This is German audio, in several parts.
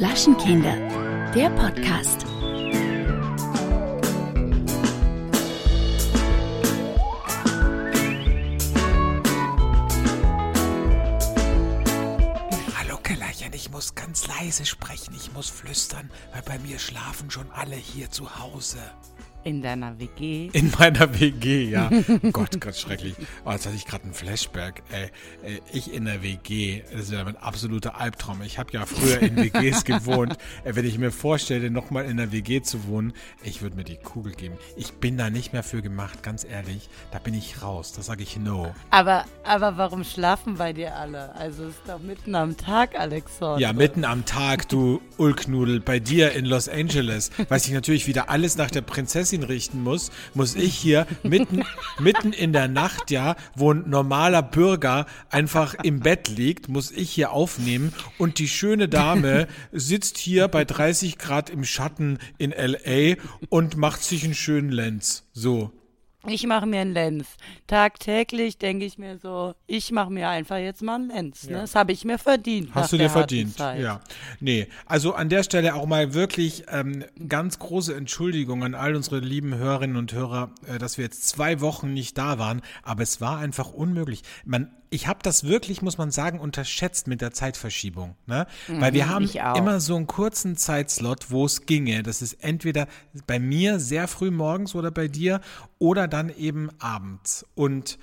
Flaschenkinder, der Podcast. Hallo Kellerchen, ich muss ganz leise sprechen, ich muss flüstern, weil bei mir schlafen schon alle hier zu Hause. In deiner WG. In meiner WG, ja. Gott, Gott, schrecklich. Oh, jetzt hatte ich gerade einen Flashback. Ey, ey, ich in der WG, das ist ja mein absoluter Albtraum. Ich habe ja früher in WGs gewohnt. Ey, wenn ich mir vorstelle, nochmal in der WG zu wohnen, ich würde mir die Kugel geben. Ich bin da nicht mehr für gemacht, ganz ehrlich. Da bin ich raus, da sage ich no. Aber, aber warum schlafen bei dir alle? Also es ist doch mitten am Tag, Alexander. Ja, mitten am Tag, du Ulknudel, bei dir in Los Angeles, weil sich natürlich wieder alles nach der Prinzessin richten muss, muss ich hier mitten, mitten in der Nacht, ja, wo ein normaler Bürger einfach im Bett liegt, muss ich hier aufnehmen und die schöne Dame sitzt hier bei 30 Grad im Schatten in LA und macht sich einen schönen Lenz. So. Ich mache mir einen Lenz. Tagtäglich denke ich mir so, ich mache mir einfach jetzt mal einen Lenz. Ne? Das habe ich mir verdient. Hast du dir verdient? Ja. Nee, also an der Stelle auch mal wirklich ähm, ganz große Entschuldigung an all unsere lieben Hörerinnen und Hörer, äh, dass wir jetzt zwei Wochen nicht da waren, aber es war einfach unmöglich. Man ich habe das wirklich, muss man sagen, unterschätzt mit der Zeitverschiebung. Ne? Mhm, Weil wir haben immer so einen kurzen Zeitslot, wo es ginge. Das ist entweder bei mir sehr früh morgens oder bei dir oder dann eben abends. Und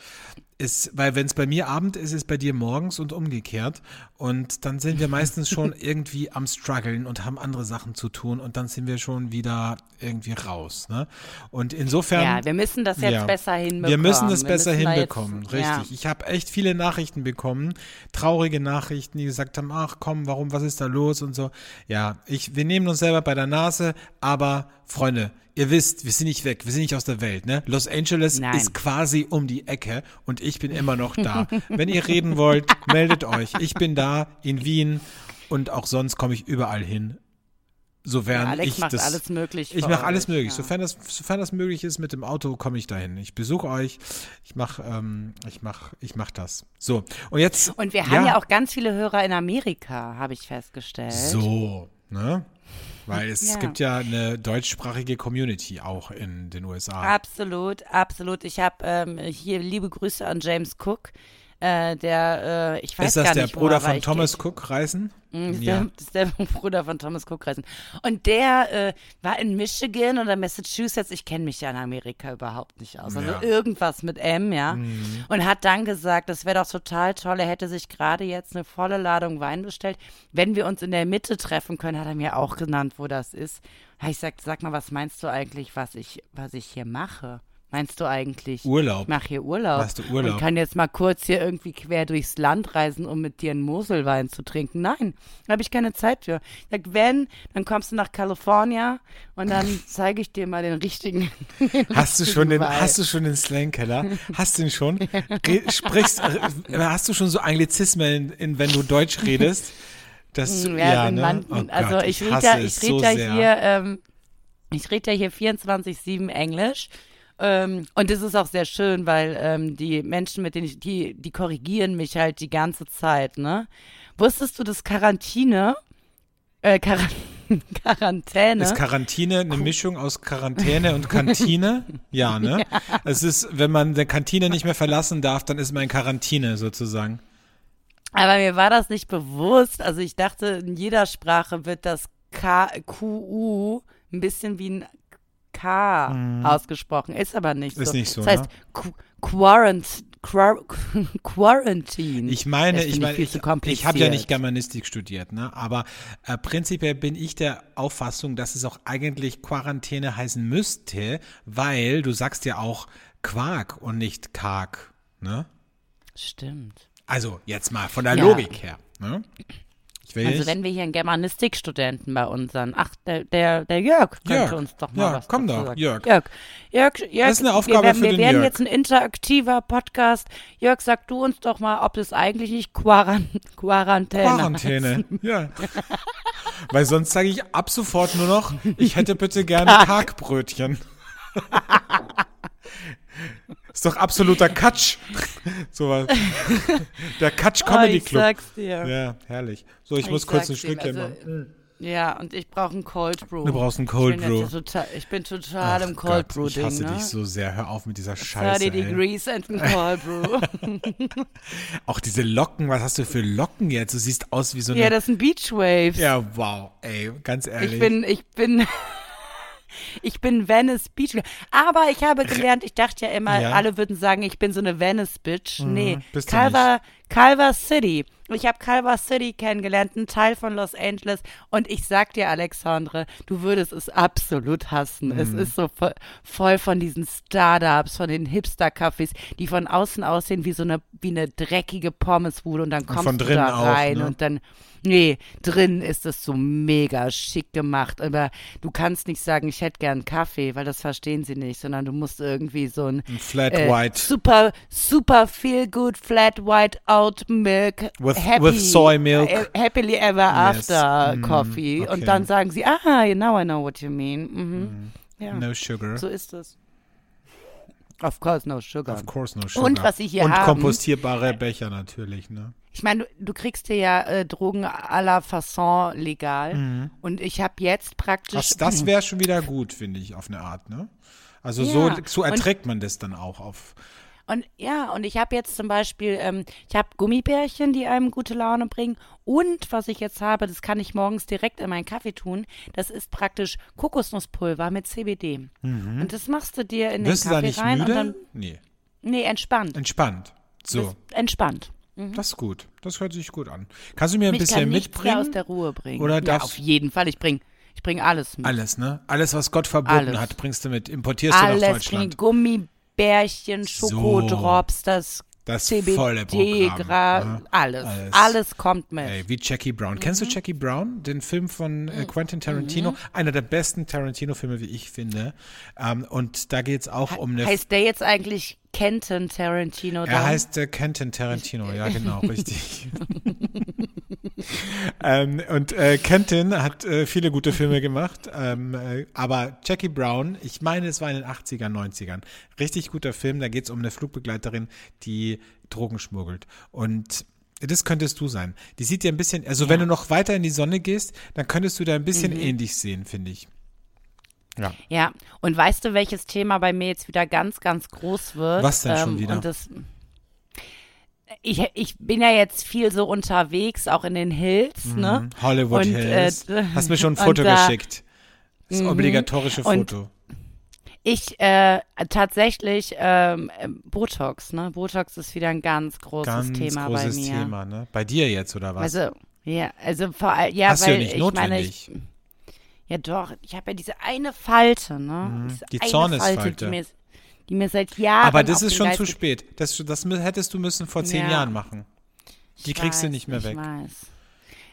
ist, weil wenn es bei mir Abend ist, ist es bei dir morgens und umgekehrt. Und dann sind wir meistens schon irgendwie am struggeln und haben andere Sachen zu tun und dann sind wir schon wieder irgendwie raus. Ne? Und insofern. Ja, wir müssen das jetzt ja, besser hinbekommen. Wir müssen das wir besser müssen hinbekommen, jetzt, richtig. Ja. Ich habe echt viele Nachrichten bekommen, traurige Nachrichten, die gesagt haben, ach komm, warum, was ist da los und so. Ja, ich, wir nehmen uns selber bei der Nase, aber Freunde, ihr wisst, wir sind nicht weg, wir sind nicht aus der Welt, ne? Los Angeles Nein. ist quasi um die Ecke und ich bin immer noch da. Wenn ihr reden wollt, meldet euch. Ich bin da in Wien und auch sonst komme ich überall hin. Sofern ja, Alex ich macht das, alles möglich. Ich mache alles möglich. Ja. Sofern, das, sofern das möglich ist mit dem Auto, komme ich dahin. Ich besuche euch. Ich mache ähm, ich mach, ich mach das. So, und jetzt. Und wir haben ja auch ganz viele Hörer in Amerika, habe ich festgestellt. So, ne? Weil es ja. gibt ja eine deutschsprachige Community auch in den USA. Absolut, absolut. Ich habe ähm, hier liebe Grüße an James Cook. Äh, der, äh, ich weiß Ist das gar der nicht, Bruder von Thomas. Cook Reisen? Mm, ist, ja. der, ist der Bruder von Thomas Cook Reisen. Und der äh, war in Michigan oder Massachusetts. Ich kenne mich ja in Amerika überhaupt nicht aus. Also ja. irgendwas mit M, ja. Mhm. Und hat dann gesagt, das wäre doch total toll. Er hätte sich gerade jetzt eine volle Ladung Wein bestellt. Wenn wir uns in der Mitte treffen können, hat er mir auch genannt, wo das ist. Ich gesagt, sag mal, was meinst du eigentlich, was ich, was ich hier mache? Meinst du eigentlich? Urlaub. Ich mache hier Urlaub. Machst du Urlaub? Und kann jetzt mal kurz hier irgendwie quer durchs Land reisen, um mit dir einen Moselwein zu trinken. Nein, da habe ich keine Zeit für. Ich sag, wenn, dann kommst du nach Kalifornien und dann zeige ich dir mal den richtigen. Den hast richtigen du schon den, Wein. hast du schon den Slangkeller? Hast du ihn schon? Re sprichst, äh, hast du schon so Anglizismen, in, in, wenn du Deutsch redest? Das, ja, ja ne? man, oh also Gott, ich, ich rede ja, ich red ja hier, ähm, ich rede ja hier 24-7 Englisch. Ähm, und das ist auch sehr schön, weil ähm, die Menschen, mit denen ich, die, die korrigieren mich halt die ganze Zeit, ne? Wusstest du, dass Quarantäne, äh, Quar Quarantäne. Ist Quarantäne eine Mischung aus Quarantäne und Kantine? Ja, ne? Ja. Es ist, wenn man der Kantine nicht mehr verlassen darf, dann ist man in Quarantäne sozusagen. Aber mir war das nicht bewusst. Also ich dachte, in jeder Sprache wird das K, QU ein bisschen wie ein K mhm. ausgesprochen, ist aber nicht ist so. nicht so. Das heißt, ne? Quarant Quarantine. Ich meine, ich meine, ich, ich habe ja nicht Germanistik studiert, ne? Aber äh, prinzipiell bin ich der Auffassung, dass es auch eigentlich Quarantäne heißen müsste, weil du sagst ja auch Quark und nicht Karg, ne? Stimmt. Also jetzt mal von der ja. Logik her, ne? Also wenn wir hier einen Germanistikstudenten bei unseren, ach, der, der, der Jörg könnte Jörg. uns doch mal ja, was komm doch, sagen. Jörg. Jörg. Jörg, Jörg. Das ist eine Aufgabe wir, für wir den werden Jörg. jetzt ein interaktiver Podcast. Jörg, sag du uns doch mal, ob das eigentlich nicht Quarant Quarantäne Quarantäne, ja. Weil sonst sage ich ab sofort nur noch, ich hätte bitte gerne Kargbrötchen. Ist doch absoluter Katsch. so was. Der Katsch Comedy oh, ich Club. sag's dir. Ja, herrlich. So, ich, Ich muss kurz ein Stückchen also, machen. Ja, und ich brauche einen Cold Brew. Du brauchst einen Cold ich Brew. Total, ich bin total Ach im Cold Gott, Brew ich hasse ne? dich so sehr. Hör auf mit dieser Scheiße. 30 ey. degrees and ein Cold Brew. Auch diese Locken, was hast du für Locken jetzt? Du siehst aus wie so eine. ja, das sind Beach Waves. ja, wow, ey, ganz ehrlich. Ich bin, ich bin, ich bin Venice Beach. Aber ich habe gelernt, ich dachte ja immer, Ja. alle würden sagen, ich bin so eine Venice Bitch. nee, bist du Culver, City. Ich habe Culver City kennengelernt, ein Teil von Los Angeles. Und ich sag dir, Alexandre, du würdest es absolut hassen. Es Mhm. ist so voll, von diesen Startups, von den Hipster-Cafés, die von außen aussehen wie so eine, wie eine dreckige Pommesbude. Und dann kommst von du da rein ne? und dann Nee, drin ist es so mega schick gemacht. Aber du kannst nicht sagen, ich hätte gern Kaffee, weil das verstehen sie nicht, sondern du musst irgendwie so ein Ein Flat äh, White. super, super feel good flat white oat milk With- happy, with soy milk. äh, happily ever Yes. after Mm, coffee. okay. Und dann sagen sie, ah, now I know what you mean. Mhm. Ja, No sugar. so ist es. Of course, no sugar. Of course no sugar. Und was sie hier Und haben- kompostierbare Becher natürlich, ne? Ich meine, du, du kriegst dir ja äh, Drogen à la Fasson legal. Mhm. Und ich habe jetzt praktisch. Das, das wäre schon wieder gut, finde ich, auf eine Art, ne? Also so, Ja, so und- erträgt man das dann auch auf. Und ja, und ich habe jetzt zum Beispiel, ähm, ich habe Gummibärchen, die einem gute Laune bringen. Und was ich jetzt habe, das kann ich morgens direkt in meinen Kaffee tun. Das ist praktisch Kokosnusspulver mit CBD. Und das machst du dir in Mhm. Wirst du den da Kaffee nicht rein müde? und dann. nee. Nee, entspannt. Entspannt. So, entspannt. das ist gut. Das hört sich gut an. Kannst du mir ein Mich bisschen kann nichts mehr mitbringen? aus der Ruhe bringen. Oder ja, darfst- auf jeden Fall. Ich bring, ich bring alles mit. Alles, ne? Alles, was Gott verboten Alles. hat, bringst du mit. Importierst du nach alles bring Deutschland. Gummibärchen, Schokodrops, das, Das CBD, volle Programm, Gra ne? alles, Alles. alles. kommt mit. Ey, wie Jackie Brown. Kennst du Mhm. Jackie Brown? Den Film von äh, Quentin Tarantino? Einer der besten Tarantino-Filme, wie ich finde. Ähm, und da geht es auch um eine. Heißt der jetzt eigentlich Kenton Tarantino? er dann? heißt äh, Quentin Tarantino, ja genau, richtig. ähm, und äh, Quentin hat äh, viele gute Filme gemacht, ähm, äh, aber Jackie Brown, ich meine, es war in den 80ern, 90ern, richtig guter Film, da geht es um eine Flugbegleiterin, die Drogen schmuggelt. Und das könntest du sein. Die sieht dir ein bisschen, also wenn du noch weiter in die Sonne gehst, dann könntest du da ein bisschen Mhm. ähnlich sehen, finde ich. Ja. Ja, und weißt du, welches Thema bei mir jetzt wieder ganz, ganz groß wird? Was denn schon Ähm, wieder? Und das, ich, ich bin ja jetzt viel so unterwegs, auch in den Hills, ne? Hollywood Und, Hills. äh, Hast mir schon ein Foto da- geschickt. Das obligatorische Und- Foto. Ich äh, tatsächlich ähm, äh, Botox, ne? Botox ist wieder ein ganz großes Ganz Thema großes bei mir. Thema, ne? Bei dir jetzt, oder was? Also, ja, also vor allem, ja, Hast du ja weil nicht ich meine, ich, notwendig. ja doch, ich habe ja diese eine Falte, ne? Diese Mhm. die eine Zornesfalte. Falte, die mir, die mir seit Jahren Aber das ist schon Geist zu spät. Das, das hättest du müssen vor zehn Ja. Jahren machen. Die Ich kriegst du weiß, nicht mehr weg. Ich weiß.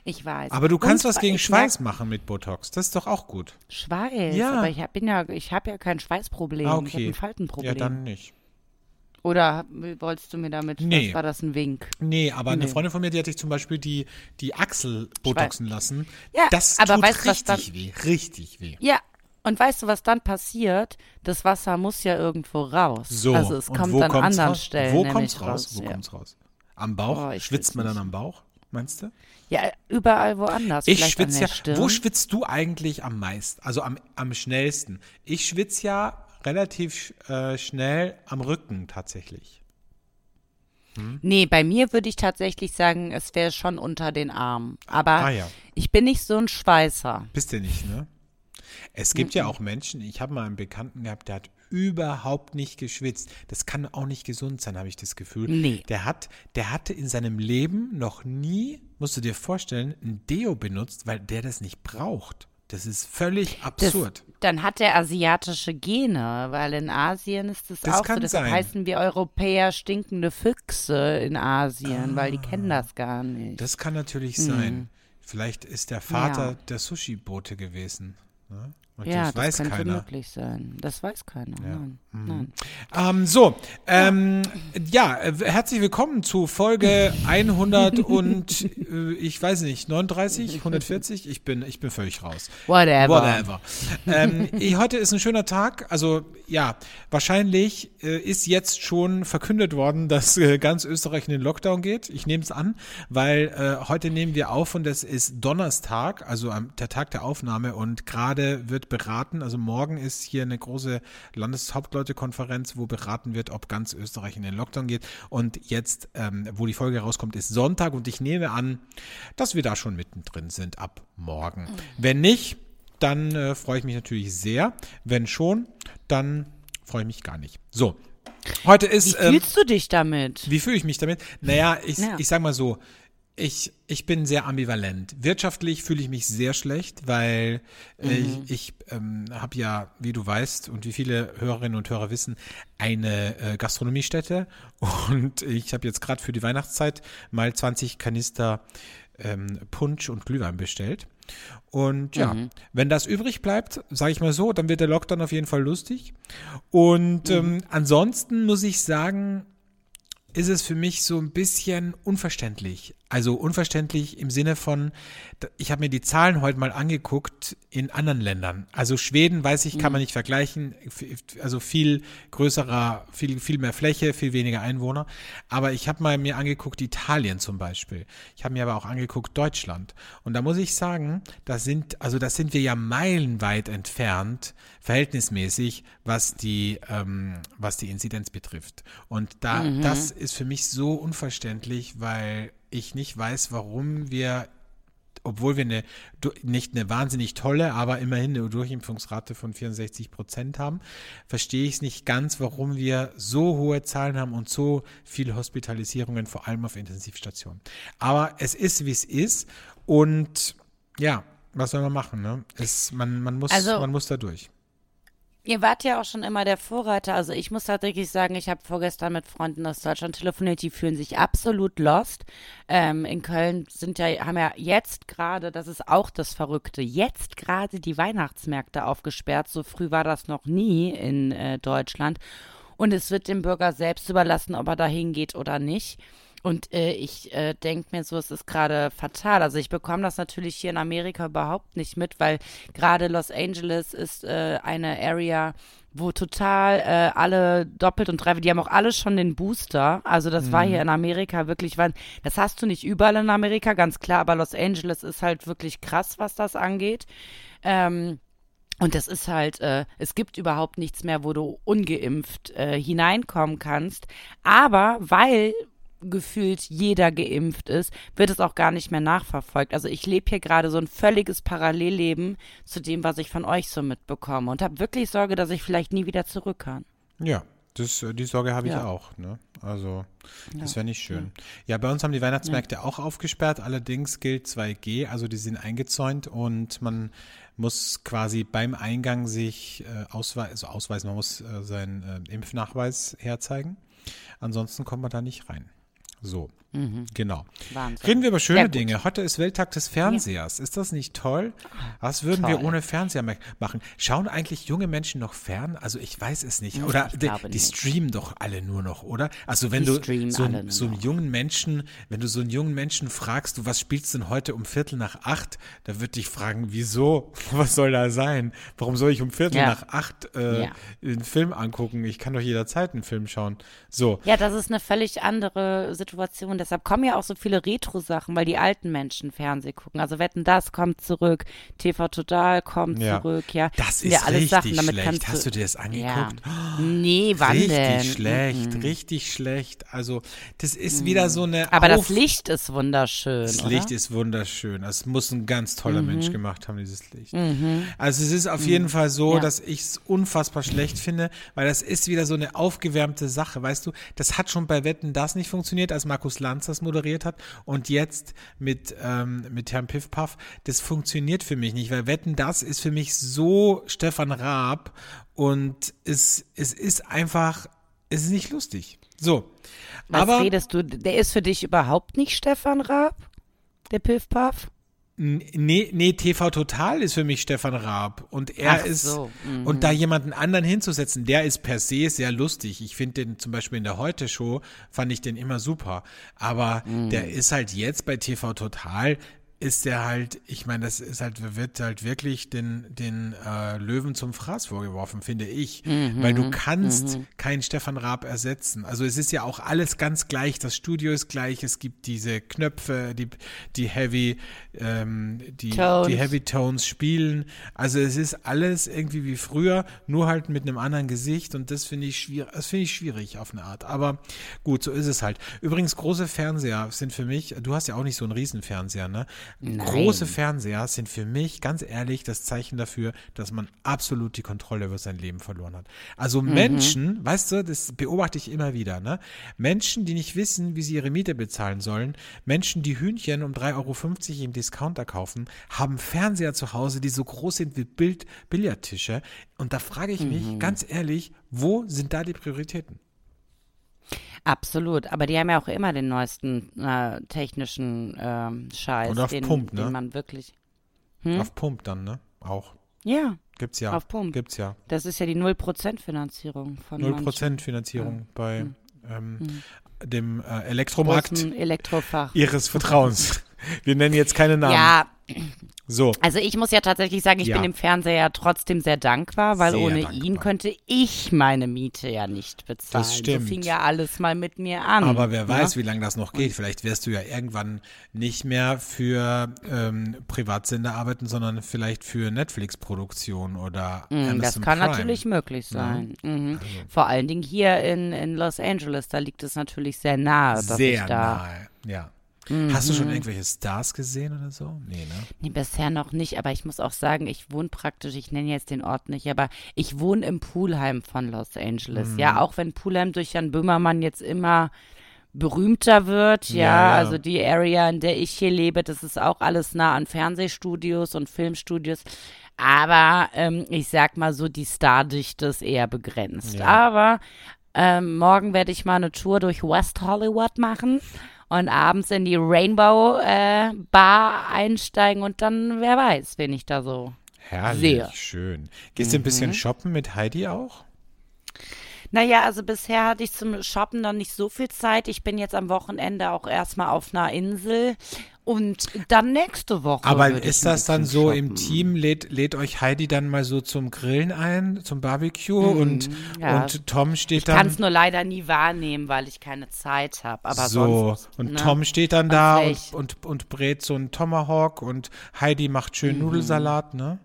Ich weiß. Aber du kannst Und was gegen Schweiß machen mit Botox. Das ist doch auch gut. Schweiß, Ja. aber ich hab, bin ja, ich habe ja kein Schweißproblem. Ah, Ich habe okay. ein Faltenproblem. Ja, dann nicht. Oder wolltest du mir damit, Nee. war das ein Wink? Nee, aber eine Nee. Freundin von mir, die hat sich zum Beispiel die, die Achsel botoxen lassen. Ja, das aber tut weißt du, was richtig weh. Richtig weh. Ja, und weißt du, was dann passiert? Das Wasser muss ja irgendwo raus. So, Also es kommt an anderen raus? Stellen Wo kommt's raus? Wo ja. kommt's raus? Am Bauch? Oh, Schwitzt man dann nicht. am Bauch? Meinst du? Ja, überall woanders. Ich schwitze ja. Stirn. Wo schwitzt du eigentlich am meisten? Also am, am schnellsten? Ich schwitze ja relativ äh, schnell am Rücken tatsächlich. Nee, bei mir würde ich tatsächlich sagen, es wäre schon unter den Armen. Aber Ah ja. ich bin nicht so ein Schweißer. Bist du nicht, ne? Es gibt ja auch Menschen, ich habe mal einen Bekannten gehabt, der hat überhaupt nicht geschwitzt. Das kann auch nicht gesund sein, habe ich das Gefühl. Nee. Der hat, der hatte in seinem Leben noch nie, musst du dir vorstellen, ein Deo benutzt, weil der das nicht braucht. Das ist völlig Das, absurd. dann hat er asiatische Gene, weil in Asien ist es Das auch so. Deshalb sein. heißen wir Europäer stinkende Füchse in Asien, weil die kennen das gar nicht. Das kann natürlich sein. Vielleicht ist der Vater der Sushi-Bote gewesen. Ne? Und ja, das, weiß könnte keiner. möglich sein. Das weiß keiner. Ja. Nein. Mhm. Nein. Ähm, so, ähm, ja, äh, herzlich willkommen zu Folge 100 und äh, ich weiß nicht, 39, 140? Ich bin, ich bin völlig raus. Whatever. Whatever. ähm, eh, heute ist ein schöner Tag. Also ja, wahrscheinlich äh, ist jetzt schon verkündet worden, dass äh, ganz Österreich in den Lockdown geht. Ich nehme es an, weil äh, heute nehmen wir auf und es ist Donnerstag, also am, der Tag der Aufnahme und gerade wird beraten, also morgen ist hier eine große Landeshauptleutekonferenz, wo beraten wird, ob ganz Österreich in den Lockdown geht. Und jetzt, ähm, wo die Folge rauskommt, ist Sonntag und ich nehme an, dass wir da schon mittendrin sind ab morgen. Wenn nicht, dann äh, freue ich mich natürlich sehr. Wenn schon, dann freue ich mich gar nicht. So, heute Wie ist. Ähm, fühlst du dich damit? wie fühle ich mich damit? Naja, ich, Ja. ich sag mal so, ich, ich bin sehr ambivalent. Wirtschaftlich fühle ich mich sehr schlecht, weil äh, ich, ich ähm, habe ja, wie du weißt und wie viele Hörerinnen und Hörer wissen, eine äh, Gastronomiestätte und ich habe jetzt gerade für die Weihnachtszeit mal 20 Kanister ähm, Punsch und Glühwein bestellt. Und ja, wenn das übrig bleibt, sage ich mal so, dann wird der Lockdown auf jeden Fall lustig. Und ähm, ansonsten muss ich sagen, ist es für mich so ein bisschen unverständlich. Also unverständlich im Sinne von, ich habe mir die Zahlen heute mal angeguckt in anderen Ländern. Also Schweden, weiß ich, kann man nicht vergleichen. Also viel größerer, viel, viel mehr Fläche, viel weniger Einwohner. Aber ich habe mal mir angeguckt Italien zum Beispiel. Ich habe mir aber auch angeguckt Deutschland. Und da muss ich sagen, das sind, also das sind wir ja meilenweit entfernt, verhältnismäßig, was die, ähm, was die Inzidenz betrifft. Und da, das ist für mich so unverständlich, weil ich nicht weiß, warum wir, obwohl wir eine, nicht eine wahnsinnig tolle, aber immerhin eine Durchimpfungsrate von 64 Prozent haben, verstehe ich es nicht ganz, warum wir so hohe Zahlen haben und so viele Hospitalisierungen, vor allem auf Intensivstationen. Aber es ist, wie es ist. Und ja, was soll man machen? Ne? Es, man, man, muss, Also- man muss da durch. Ihr wart ja auch schon immer der Vorreiter. Also ich muss tatsächlich sagen, ich habe vorgestern mit Freunden aus Deutschland telefoniert, die fühlen sich absolut lost. Ähm, in Köln sind ja, haben ja jetzt gerade, das ist auch das Verrückte, jetzt gerade die Weihnachtsmärkte aufgesperrt. So früh war das noch nie in äh, Deutschland. Und es wird dem Bürger selbst überlassen, ob er da hingeht oder nicht. Und äh, ich äh, denke mir so, es ist gerade fatal. Also ich bekomme das natürlich hier in Amerika überhaupt nicht mit, weil gerade Los Angeles ist äh, eine Area, wo total äh, alle doppelt und dreifach, die haben auch alle schon den Booster. Also das war hier in Amerika wirklich, weil das hast du nicht überall in Amerika, ganz klar, aber Los Angeles ist halt wirklich krass, was das angeht. Ähm, und das ist halt, äh, es gibt überhaupt nichts mehr, wo du ungeimpft äh, hineinkommen kannst. Aber weil gefühlt jeder geimpft ist, wird es auch gar nicht mehr nachverfolgt. Also ich lebe hier gerade so ein völliges Parallelleben zu dem, was ich von euch so mitbekomme und habe wirklich Sorge, dass ich vielleicht nie wieder zurück kann. Ja, das, äh, die Sorge habe ich Ja. auch. Ne? Also, das wäre nicht schön. Ja. bei uns haben die Weihnachtsmärkte auch aufgesperrt. Allerdings gilt 2G, also die sind eingezäunt und man muss quasi beim Eingang sich äh, ausweisen, also ausweisen, man muss äh, seinen äh, Impfnachweis herzeigen. Ansonsten kommt man da nicht rein. So, genau. Wahnsinn. Reden wir über schöne. Dinge. Heute ist Welttag des Fernsehers. Ist das nicht toll? Was würden wir toll. ohne Fernseher ma- machen? Schauen eigentlich junge Menschen noch fern? Also ich weiß es nicht. Oder die, die nicht. streamen doch alle nur noch, oder? Also wenn Die du so, so einen jungen Menschen, wenn du so einen jungen Menschen fragst, du, was spielst du denn heute um Viertel nach acht? Da wird dich fragen, wieso? Was soll da sein? Warum soll ich um Viertel Ja. nach acht äh, Ja. einen Film angucken? Ich kann doch jederzeit einen Film schauen. So. Ja, das ist eine völlig andere Situation. Deshalb kommen ja auch so viele Retro-Sachen, weil die alten Menschen Fernsehen gucken. Also Wetten, das kommt zurück, TV Total kommt Ja. zurück, ja. Das Sind ja ist alles richtig Sachen, damit schlecht. kannst Hast du dir das angeguckt? Ja. Nee, wann richtig denn? schlecht, Mhm. richtig schlecht. Also, das ist wieder so eine. Aber das Auf- Licht ist wunderschön, Das oder? Licht ist wunderschön. Das muss ein ganz toller Mhm. Mensch gemacht haben, dieses Licht. Also es ist auf jeden Fall so, Ja. dass ich es unfassbar schlecht finde, weil das ist wieder so eine aufgewärmte Sache, weißt du? Das hat schon bei Wetten das nicht funktioniert, als Markus Lanz das moderiert hat und jetzt mit, ähm, mit Herrn Piffpaff. Das funktioniert für mich nicht, weil Wetten das ist für mich so Stefan Raab und es, es ist einfach, es ist nicht lustig. So. Was Aber redest du? Der ist für dich überhaupt nicht Stefan Raab? Der Piff-Puff? Nee, nee, TV Total ist für mich Stefan Raab. Und er Ach ist, so, mhm. und da jemanden anderen hinzusetzen, der ist per se sehr lustig. Ich finde den zum Beispiel in der Heute-Show, fand ich den immer super. Aber Mhm. der ist halt jetzt bei TV Total, ist der halt, ich meine, das ist halt, wird halt wirklich den, den äh, Löwen zum Fraß vorgeworfen, finde ich. Weil du kannst keinen Stefan Raab ersetzen. Also es ist ja auch alles ganz gleich, das Studio ist gleich, es gibt diese Knöpfe, die, die Heavy, ähm, die, Tones. die Heavy Tones spielen. Also es ist alles irgendwie wie früher, nur halt mit einem anderen Gesicht und das finde ich schwierig, das finde ich schwierig auf eine Art. Aber gut, so ist es halt. Übrigens, große Fernseher sind für mich, du hast ja auch nicht so einen Riesenfernseher, ne? Große Fernseher sind für mich, ganz ehrlich, das Zeichen dafür, dass man absolut die Kontrolle über sein Leben verloren hat. Also Menschen, weißt du, das beobachte ich immer wieder, ne? Menschen, die nicht wissen, wie sie ihre Miete bezahlen sollen, Menschen, die Hühnchen um 3,50 Euro im Discounter kaufen, haben Fernseher zu Hause, die so groß sind wie Bild Billardtische. Und da frage ich mich, ganz ehrlich, wo sind da die Prioritäten? Absolut, aber die haben ja auch immer den neuesten äh, technischen ähm, Scheiß, Und auf den, Pump, ne? den man wirklich. Auf Pump dann, ne? Auch. Ja, Gibt's ja. Auf Pump. Gibt's ja. das ist ja die 0% Finanzierung von 0% Finanzierung bei ähm, dem äh, Elektromarkt großen Elektrofach. ihres Vertrauens. Wir nennen jetzt keine Namen. Ja, So. also ich muss ja tatsächlich sagen, ich Ja. bin dem Fernseher ja trotzdem sehr dankbar, weil Sehr ohne dankbar. ihn könnte ich meine Miete ja nicht bezahlen. Das stimmt. So fing ja alles mal mit mir an. Aber wer weiß, ja? wie lange das noch geht. Vielleicht wirst du ja irgendwann nicht mehr für ähm, Privatsender arbeiten, sondern vielleicht für Netflix-Produktion oder Mm, Amazon Das kann Prime. natürlich möglich sein. Mhm. Also Vor allen Dingen hier in, in Los Angeles, da liegt es natürlich sehr nahe, dass Sehr ich da. nahe, ja. Hast du schon irgendwelche Stars gesehen oder so? Nee, ne? Nee, bisher noch nicht, aber ich muss auch sagen, ich wohne praktisch, ich nenne jetzt den Ort nicht, aber ich wohne im Poolheim von Los Angeles. Mhm. Ja, auch wenn Poolheim durch Jan Böhmermann jetzt immer berühmter wird, ja, Ja, ja. also die Area, in der ich hier lebe, das ist auch alles nah an Fernsehstudios und Filmstudios. Aber ähm, ich sag mal so, die Stardichte ist eher begrenzt. Ja. Aber ähm, morgen werde ich mal eine Tour durch West Hollywood machen und abends in die Rainbow äh, Bar einsteigen und dann, wer weiß, wen ich da so. Herrlich, Sehr. schön. Gehst du ein bisschen shoppen mit Heidi auch? Naja, also bisher hatte ich zum Shoppen noch nicht so viel Zeit. Ich bin jetzt am Wochenende auch erstmal auf einer Insel und dann nächste Woche. Aber ich ist das dann so shoppen. im Team, lädt, lädt euch Heidi dann mal so zum Grillen ein, zum Barbecue und, Mhm, ja. und Tom steht Ich kann dann es nur leider nie wahrnehmen, weil ich keine Zeit habe. Aber so sonst. und ne? Tom steht dann da und, Echt. und, und brät so einen Tomahawk und Heidi macht Mhm. schön Nudelsalat, ne?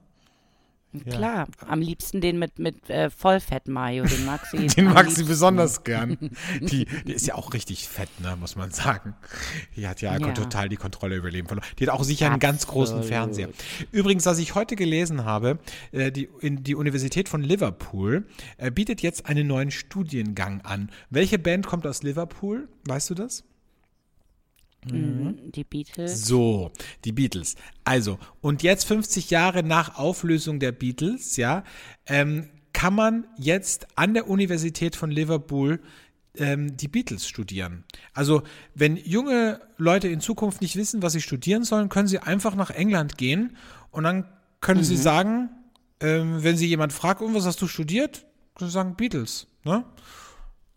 Klar, am liebsten den mit, mit äh, Vollfett-Mayo, den mag sie. Den mag sie besonders gern. Die, die ist ja auch richtig fett, ne, muss man sagen. Die hat ja, Ja. total die Kontrolle über Leben verloren. Die hat auch sicher einen ganz großen Absolut. Fernseher. Übrigens, was ich heute gelesen habe, äh, die, in, die Universität von Liverpool äh, bietet jetzt einen neuen Studiengang an. Welche Band kommt aus Liverpool? Weißt du das? Mhm, Die Beatles. So, die Beatles. Also, und jetzt 50 Jahre nach Auflösung der Beatles, ja, ähm, kann man jetzt an der Universität von Liverpool ähm, die Beatles studieren. Also, wenn junge Leute in Zukunft nicht wissen, was sie studieren sollen, können sie einfach nach England gehen und dann können Mhm. sie sagen, ähm, wenn sie jemand fragt, und was hast du studiert? Können sie sagen Beatles, ne?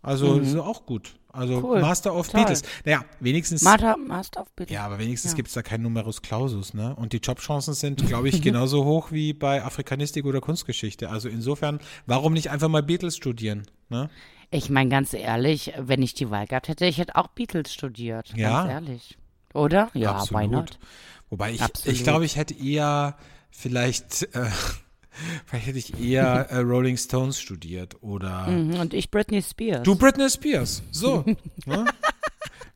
Also, das ist auch gut. Also. Cool. Master of Toll. Beatles. Naja, wenigstens. Master, Master of Beatles. Ja, aber wenigstens Ja. gibt es da keinen Numerus Clausus, ne? Und die Jobchancen sind, glaube ich, genauso hoch wie bei Afrikanistik oder Kunstgeschichte. Also insofern, warum nicht einfach mal Beatles studieren, ne? Ich meine, ganz ehrlich, wenn ich die Wahl gehabt hätte, ich hätte auch Beatles studiert. Ja. Ganz ehrlich. Oder? Ja, Absolut. why not? Wobei ich, Absolut. ich glaube, ich hätte eher vielleicht, äh, vielleicht hätte ich eher äh, Rolling Stones studiert oder Mhm, Und ich Britney Spears. du Britney Spears, so, ne?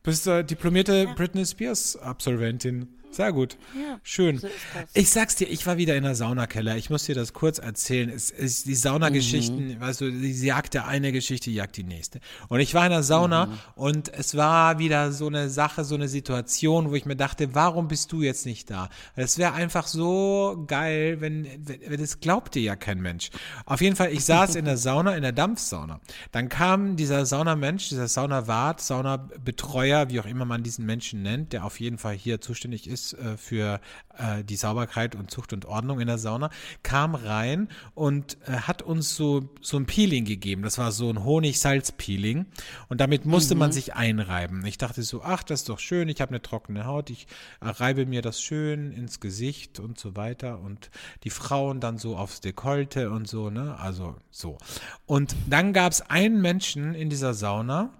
Bist äh, diplomierte Britney Spears Absolventin. Sehr gut. Ja, Schön. so. Ich sag's dir, ich war wieder in der Saunakeller. Ich muss dir das kurz erzählen. Es, es, die Saunageschichten, Mhm. weißt du, sie jagt der eine Geschichte, jagt die nächste. Und ich war in der Sauna Mhm. und es war wieder so eine Sache, so eine Situation, wo ich mir dachte, warum bist du jetzt nicht da? Es wäre einfach so geil, wenn, wenn, wenn- das glaubt dir ja kein Mensch. Auf jeden Fall, ich saß in der Sauna, in der Dampfsauna. Dann kam dieser Saunamensch, dieser Saunawart, Saunabetreuer, wie auch immer man diesen Menschen nennt, der auf jeden Fall hier zuständig ist äh, für äh, die Sauberkeit und Zucht und Ordnung in der Sauna, kam rein und äh, hat uns so, so ein Peeling gegeben. Das war so ein Honig-Salz-Peeling. Und damit musste mhm. man sich einreiben. Ich dachte so, ach, das ist doch schön, ich habe eine trockene Haut, ich reibe mir das schön ins Gesicht und so weiter. Und die Frauen dann so aufs Dekolte und so, ne? Also so. Und dann gab es einen Menschen in dieser Sauna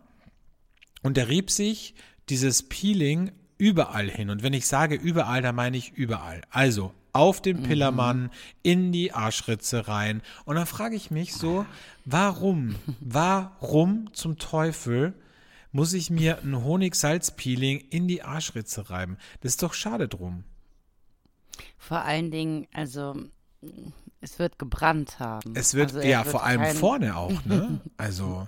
und der rieb sich dieses Peeling überall hin. Und wenn ich sage überall, dann meine ich überall. Also auf den Pillermann, mhm. in die Arschritze rein. Und dann frage ich mich so, warum, warum zum Teufel muss ich mir ein Honig-Salz-Peeling in die Arschritze reiben? Das ist doch schade drum. Vor allen Dingen, also es wird gebrannt haben. Es wird, also ja, wird vor allem vorne auch, ne? Also.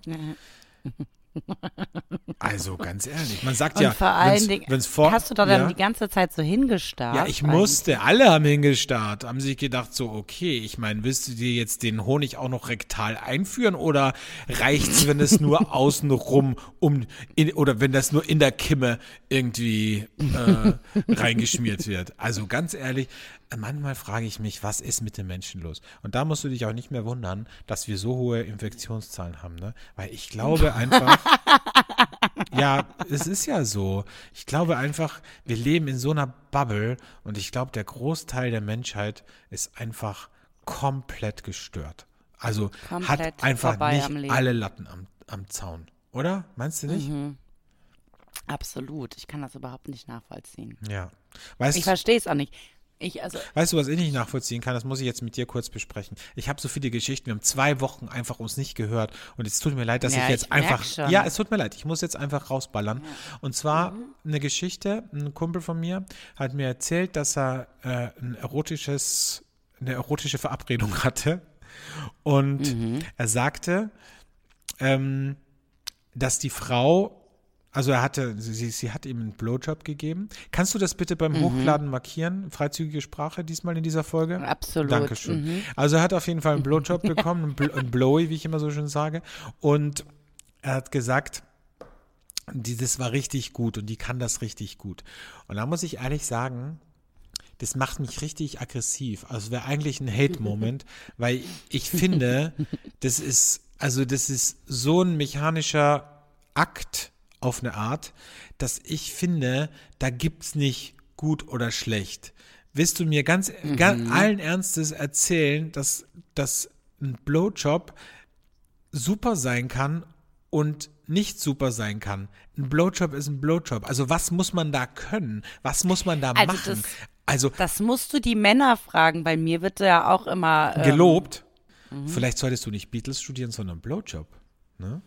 Also ganz ehrlich, man sagt und ja, vor allen wenn's, Dingen, hast du da dann ja, die ganze Zeit so hingestarrt? Ja, ich musste, alle haben hingestarrt, haben sich gedacht so, okay, ich meine, willst du dir jetzt den Honig auch noch rektal einführen oder reicht's, wenn es nur außenrum um in, oder wenn das nur in der Kimme irgendwie äh, reingeschmiert wird? Also ganz ehrlich, manchmal frage ich mich, was ist mit den Menschen los? Und da musst du dich auch nicht mehr wundern, dass wir so hohe Infektionszahlen haben, ne? Weil ich glaube einfach, ja, es ist ja so. Ich glaube einfach, wir leben in so einer Bubble und ich glaube, der Großteil der Menschheit ist einfach komplett gestört. Also komplett hat einfach nicht alle Latten am, am Zaun, oder? Meinst du nicht? Mhm. Absolut. Ich kann das überhaupt nicht nachvollziehen. Ja. Weißt, ich verstehe es auch nicht. Ich, also weißt du, was ich nicht nachvollziehen kann? Das muss ich jetzt mit dir kurz besprechen. Ich habe so viele Geschichten. Wir haben zwei Wochen einfach uns nicht gehört. Und es tut mir leid, dass ja, ich jetzt ich einfach. Schon. Ja, es tut mir leid. Ich muss jetzt einfach rausballern. Ja. Und zwar mhm. eine Geschichte. Ein Kumpel von mir hat mir erzählt, dass er äh, ein erotisches, eine erotische Verabredung hatte. Und mhm. er sagte, ähm, dass die Frau also er hatte, sie, sie hat ihm einen Blowjob gegeben. Kannst du das bitte beim mhm. Hochladen markieren? Freizügige Sprache diesmal in dieser Folge? Absolut. Dankeschön. Mhm. Also er hat auf jeden Fall einen Blowjob bekommen, einen, Bl einen Blowy, wie ich immer so schön sage. Und er hat gesagt, die, das war richtig gut und die kann das richtig gut. Und da muss ich ehrlich sagen, das macht mich richtig aggressiv. Also wäre eigentlich ein Hate-Moment, weil ich finde, das ist, also das ist so ein mechanischer Akt, auf eine Art, dass ich finde, da gibt's nicht gut oder schlecht. Willst du mir ganz, mhm. ganz allen Ernstes erzählen, dass, dass ein Blowjob super sein kann und nicht super sein kann. Ein Blowjob ist ein Blowjob. Also was muss man da können? Was muss man da also machen? Das, also das musst du die Männer fragen. Bei mir wird ja auch immer ähm, gelobt. Mhm. Vielleicht solltest du nicht Beatles studieren, sondern Blowjob. Ne?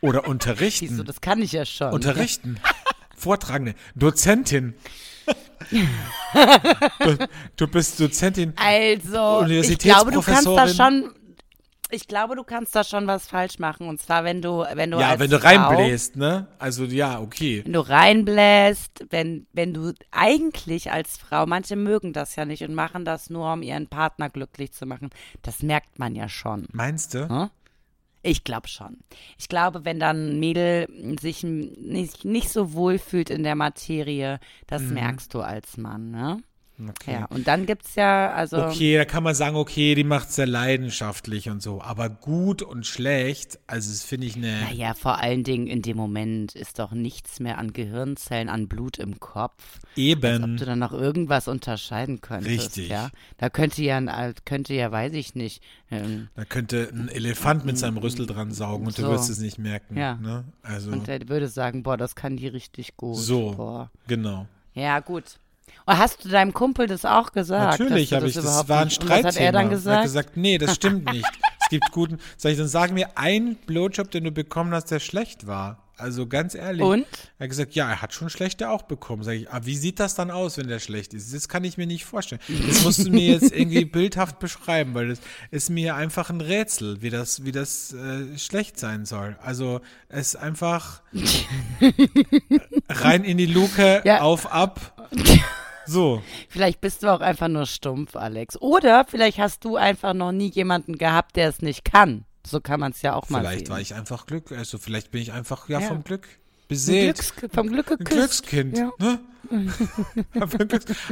Oder unterrichten. Wieso, das kann ich ja schon. Unterrichten. Vortragende. Dozentin. du, du, bist Dozentin. Also, ich glaube, du kannst da schon. Ich glaube, du kannst da schon was falsch machen. Und zwar, wenn du, wenn du. Ja, wenn du reinbläst, ne? Also, ja, okay. Wenn du reinbläst, wenn, wenn du eigentlich als Frau, manche mögen das ja nicht und machen das nur, um ihren Partner glücklich zu machen. Das merkt man ja schon. Meinst du? Hm? Ich glaube schon. Ich glaube, wenn dann ein Mädel sich nicht, nicht so wohl fühlt in der Materie, das mhm. merkst du als Mann, ne? Okay. Ja, und dann gibt es ja, also. Okay, da kann man sagen, okay, die macht sehr leidenschaftlich und so. Aber gut und schlecht, also das finde ich eine. Naja, vor allen Dingen in dem Moment ist doch nichts mehr an Gehirnzellen, an Blut im Kopf. Eben. Als ob du dann noch irgendwas unterscheiden könntest. Richtig. Ja, da könnte ja, könnte ja, weiß ich nicht. Ähm, da könnte ein Elefant mit seinem Rüssel dran saugen und so. du würdest es nicht merken. Ja. Ne? Also. Und der würde sagen, boah, das kann die richtig gut. So. Boah. Genau. Ja, gut. Hast du deinem Kumpel das auch gesagt? Natürlich habe ich, das, das war ein Streitthema. Was hat er dann gesagt? Er hat gesagt, nee, das stimmt nicht. es gibt guten, sag ich, dann sag mir einen Blowjob, den du bekommen hast, der schlecht war. Also ganz ehrlich. Und? Er hat gesagt, ja, er hat schon schlechte auch bekommen. Sag ich, aber ah, wie sieht das dann aus, wenn der schlecht ist? Das kann ich mir nicht vorstellen. Das musst du mir jetzt irgendwie bildhaft beschreiben, weil das ist mir einfach ein Rätsel, wie das, wie das äh, schlecht sein soll. Also es ist einfach rein in die Luke, ja. auf, ab. So. Vielleicht bist du auch einfach nur stumpf, Alex. Oder vielleicht hast du einfach noch nie jemanden gehabt, der es nicht kann. So kann man es ja auch mal vielleicht sehen. Vielleicht war ich einfach Glück. Also vielleicht bin ich einfach ja, ja. vom Glück beseelt. Glücks, vom Glück Ein geküsst. Glückskind. Ja. Ne?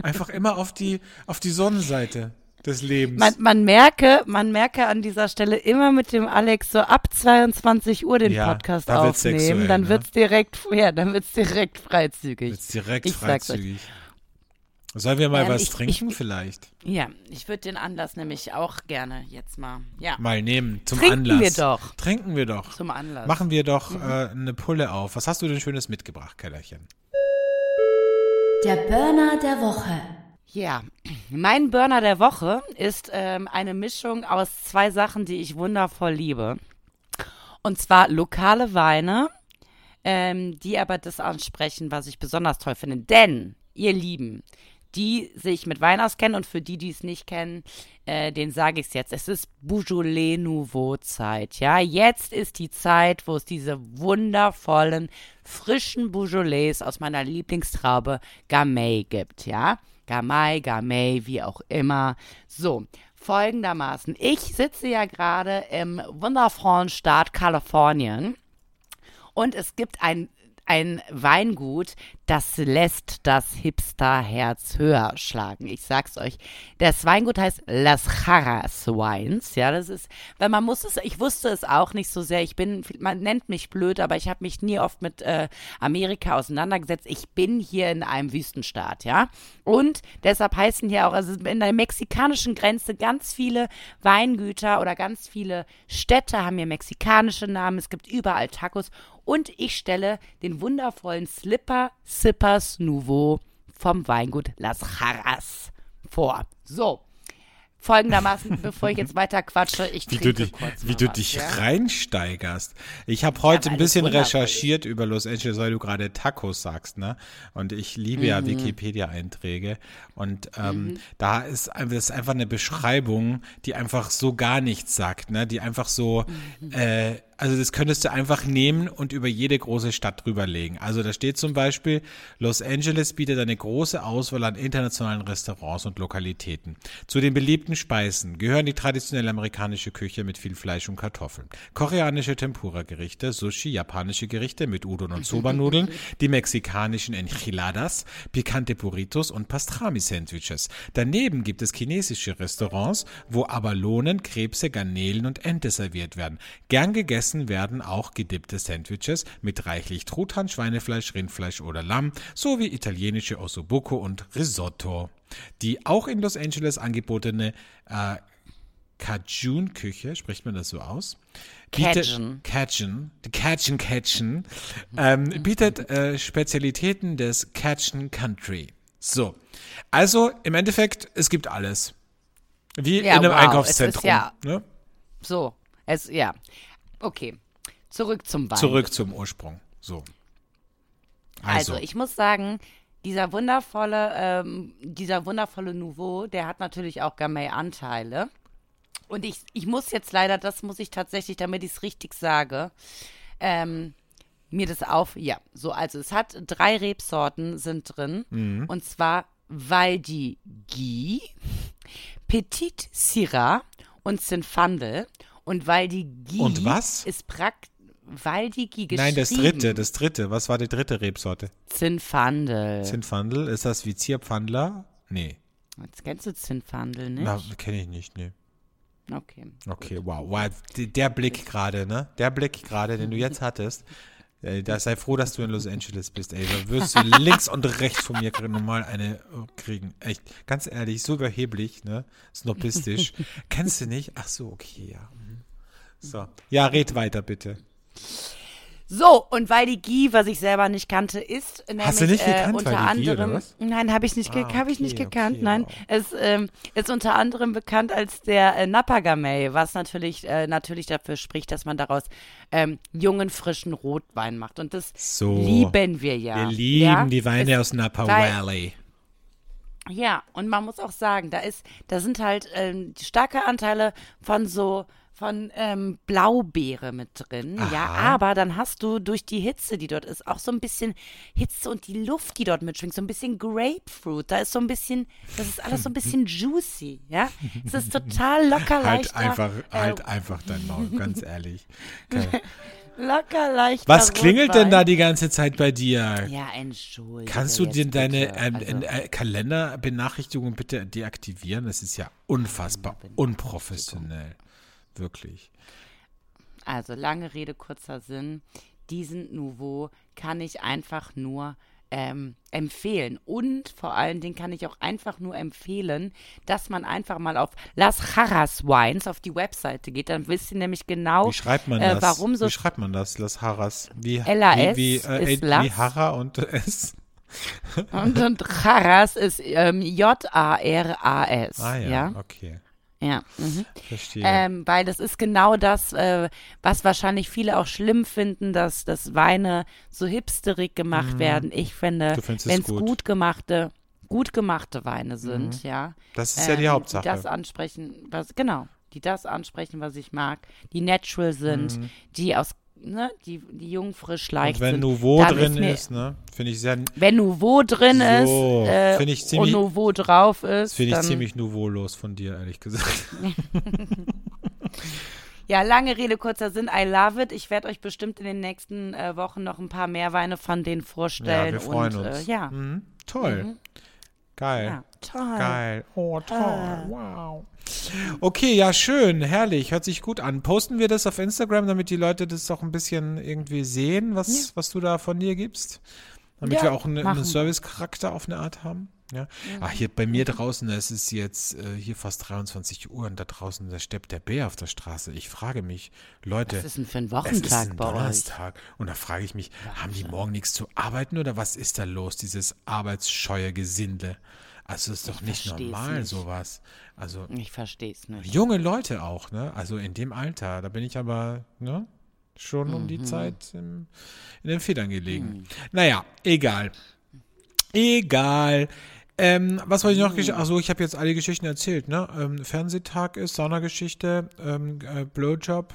Einfach immer auf die, auf die Sonnenseite des Lebens. Man, man merke, man merke an dieser Stelle immer mit dem Alex so ab 22 Uhr den Ja, Podcast da wird's aufnehmen, sexuell, dann ne? wird's direkt, ja, dann wird's direkt freizügig. Jetzt direkt Ich freizügig. Sollen wir mal Ähm, was ich- trinken ich- vielleicht? Ja, ich würde den Anlass nämlich auch gerne jetzt mal, ja, Mal nehmen, zum Trinken Anlass. wir doch. Trinken wir doch. zum Anlass. Machen wir doch äh, eine Pulle auf. Was hast du denn Schönes mitgebracht, Kellerchen? Der Burner der Woche. Ja, mein Burner der Woche ist ähm, eine Mischung aus zwei Sachen, die ich wundervoll liebe. Und zwar lokale Weine, ähm, die aber das ansprechen, was ich besonders toll finde. Denn, ihr Lieben, die sich mit Wein auskennen und für die, die es nicht kennen, äh, den sage ich es jetzt. Es ist Beaujolais Nouveau Zeit. Ja, jetzt ist die Zeit, wo es diese wundervollen, frischen Beaujolais aus meiner Lieblingstraube Gamay gibt. Ja, Gamay, Gamay, wie auch immer. So. Folgendermaßen, ich sitze ja gerade im wundervollen Staat Kalifornien und es gibt ein, ein Weingut, das lässt das Hipster-Herz höher schlagen. Ich sag's euch. Das Weingut heißt Las Jarras Wines. Ja, das ist, weil man muss es, ich wusste es auch nicht so sehr. Ich bin, man nennt mich blöd, aber ich habe mich nie oft mit äh, Amerika auseinandergesetzt. Ich bin hier in einem Wüstenstaat, ja. Und deshalb heißen hier auch, also in der mexikanischen Grenze ganz viele Weingüter oder ganz viele Städte haben hier mexikanische Namen. Es gibt überall Tacos. Und ich stelle den wundervollen Slipper Sippers Nouveau vom Weingut Las Jarras vor. So. Folgendermaßen, bevor ich jetzt weiter quatsche, ich Wie trinke du dich, kurz wie du was, dich ja? reinsteigerst. Ich habe heute weil ein bisschen recherchiert über Los Angeles, weil du gerade Tacos sagst, ne? Und ich liebe Mhm. ja Wikipedia-Einträge. Und ähm, da ist, das ist einfach eine Beschreibung, die einfach so gar nichts sagt, ne? Die einfach so, Mhm. äh, also das könntest du einfach nehmen und über jede große Stadt drüberlegen. Also da steht zum Beispiel, Los Angeles bietet eine große Auswahl an internationalen Restaurants und Lokalitäten. Zu den beliebten Speisen gehören die traditionelle amerikanische Küche mit viel Fleisch und Kartoffeln, koreanische Tempura-Gerichte, Sushi, japanische Gerichte mit Udon und Soba-Nudeln, die mexikanischen Enchiladas, pikante Burritos und Pastrami-Sandwiches. Daneben gibt es chinesische Restaurants, wo Abalonen, Krebse, Garnelen und Ente serviert werden. Gern gegessen werden auch gedippte Sandwiches mit reichlich Truthahn, Schweinefleisch, Rindfleisch oder Lamm sowie italienische Ossobuco und Risotto. Die auch in Los Angeles angebotene äh, Cajun-Küche, spricht man das so aus? Bietet, Cajun. Cajun, die Cajun Cajun, ähm, bietet äh, Spezialitäten des Cajun Country. So, also im Endeffekt, es gibt alles. Wie Ja, in einem wow, Einkaufszentrum. es ist ja- ne? So, es, ja. Okay. Zurück zum Wein. Zurück zum Ursprung. So. Also, ich muss sagen, dieser wundervolle, ähm, dieser wundervolle Nouveau, der hat natürlich auch Gamay-Anteile. Und ich, ich muss jetzt leider, das muss ich tatsächlich, damit ich es richtig sage, ähm, mir das auf, ja, so, also es hat drei Rebsorten sind drin. Mhm. Und zwar Valdi Guy, Petit Syrah und Zinfandel. Und Valdi Guy Und was? ist praktisch, Valdi Guy geschrieben. Nein, das dritte, das dritte. Was war die dritte Rebsorte? Zinfandel. Zinfandel. Ist das wie Zierpfandler? Nee. Jetzt kennst du Zinfandel, nicht? Na, kenne ich nicht, nee. Okay. Okay, wow. wow. Der Blick gerade, ne? Der Blick gerade, den du jetzt hattest. Äh, Da sei froh, dass du in Los Angeles bist, ey. Da wirst du links und rechts von mir normal eine äh, kriegen. Echt, ganz ehrlich, so überheblich, ne? Snobistisch. Kennst du nicht? Ach so, okay, ja. Mhm. So. Ja, red weiter, bitte. So, und weil die Guy, was ich selber nicht kannte, ist nämlich Hast du nicht äh, gekannt, unter Waldi Guy, oder anderem. was? Nein, habe ich nicht, Ah, hab ich nicht okay, gekannt. okay, nein, es ähm, ist unter anderem bekannt als der äh, Napa Gamay, was natürlich äh, natürlich dafür spricht, dass man daraus ähm, jungen frischen Rotwein macht. Und das So. lieben wir ja. Wir lieben ja? die Weine Es- aus Napa weil- Valley. Ja, und man muss auch sagen, da ist, da sind halt ähm, starke Anteile von so von ähm, Blaubeere mit drin. Ja, Aha. aber dann hast du durch die Hitze, die dort ist, auch so ein bisschen Hitze und die Luft, die dort mitschwingt, so ein bisschen Grapefruit. Da ist so ein bisschen, das ist alles so ein bisschen juicy, ja. Es ist total locker Halt leichter. einfach, äh, halt einfach dein Maul, ganz ehrlich. Okay. Locker leicht. Was klingelt denn da die ganze Zeit bei dir? Ja, entschuldige. Kannst du dir deine ähm, Also, äh, Kalenderbenachrichtigungen bitte deaktivieren? Das ist ja unfassbar unprofessionell. Wirklich. Also lange Rede, kurzer Sinn. Diesen Nouveau kann ich einfach nur ähm, empfehlen. Und vor allen Dingen kann ich auch einfach nur empfehlen, dass man einfach mal auf Las Jarras Wines auf die Webseite geht. Dann wisst ihr nämlich genau, Wie schreibt man äh, das? warum so Wie schreibt man das? Las Harras. Wie, LAS wie, wie, äh, ist wie Las. Harra und S. und, und Jarras ist ähm, J-A-R-A-S. Ah ja, ja? okay. Ja. Mhm. Verstehe. Ähm, weil das ist genau das, äh, was wahrscheinlich viele auch schlimm finden, dass, dass Weine so hipsterig gemacht werden. Ich finde, Mhm. Wenn es gut. gut. gemachte, gut gemachte Weine sind, ja. das ist ja die ähm, Hauptsache. Die das ansprechen, was, genau, die das ansprechen, was ich mag, die natural sind, die aus, ne, die, die jung, frisch, leicht Mhm. und wenn sind. Nouveau drin mir- ist, ne, finde ich sehr, Wenn Nouveau drin So, ist äh, ich ziemlich- und Nouveau drauf ist, finde ich ziemlich nouveaulos von dir, ehrlich gesagt. Ja, lange Rede, kurzer Sinn. I love it. Ich werde euch bestimmt in den nächsten äh, Wochen noch ein paar mehr Weine von denen Ja, vorstellen. wir freuen und, uns. Äh, ja. Mhm. Toll. Geil. ja, toll. Geil. Oh, toll. Wow. Okay, ja, schön, herrlich, hört sich gut an. Posten wir das auf Instagram, damit die Leute das auch ein bisschen irgendwie sehen, was, was du da von dir gibst? Damit Ja, wir auch eine, einen. Service-Charakter auf eine Art haben. Ja. Ach, hier bei mir draußen, es ist jetzt äh, hier fast 23 Uhr und da draußen, da steppt der Bär auf der Straße. Ich frage mich, Leute, Was ist denn für ein es ist Wochentag ein bei euch? Donnerstag. Und da frage ich mich, haben die morgen nichts zu arbeiten oder was ist da los, dieses arbeitsscheue Gesindel? Also ist doch nicht versteh's normal, nicht. sowas. Also Ich verstehe es nicht. junge Leute auch, ne? Also in dem Alter. Da bin ich aber, ne? Schon um Mhm. die Zeit im, in den Federn gelegen. Naja, egal. Egal. Ähm, was wollte ich noch? gesch- Achso, ich habe jetzt alle Geschichten erzählt, ne? Ähm, Fernsehtag ist, Saunageschichte, ähm, äh, Blowjob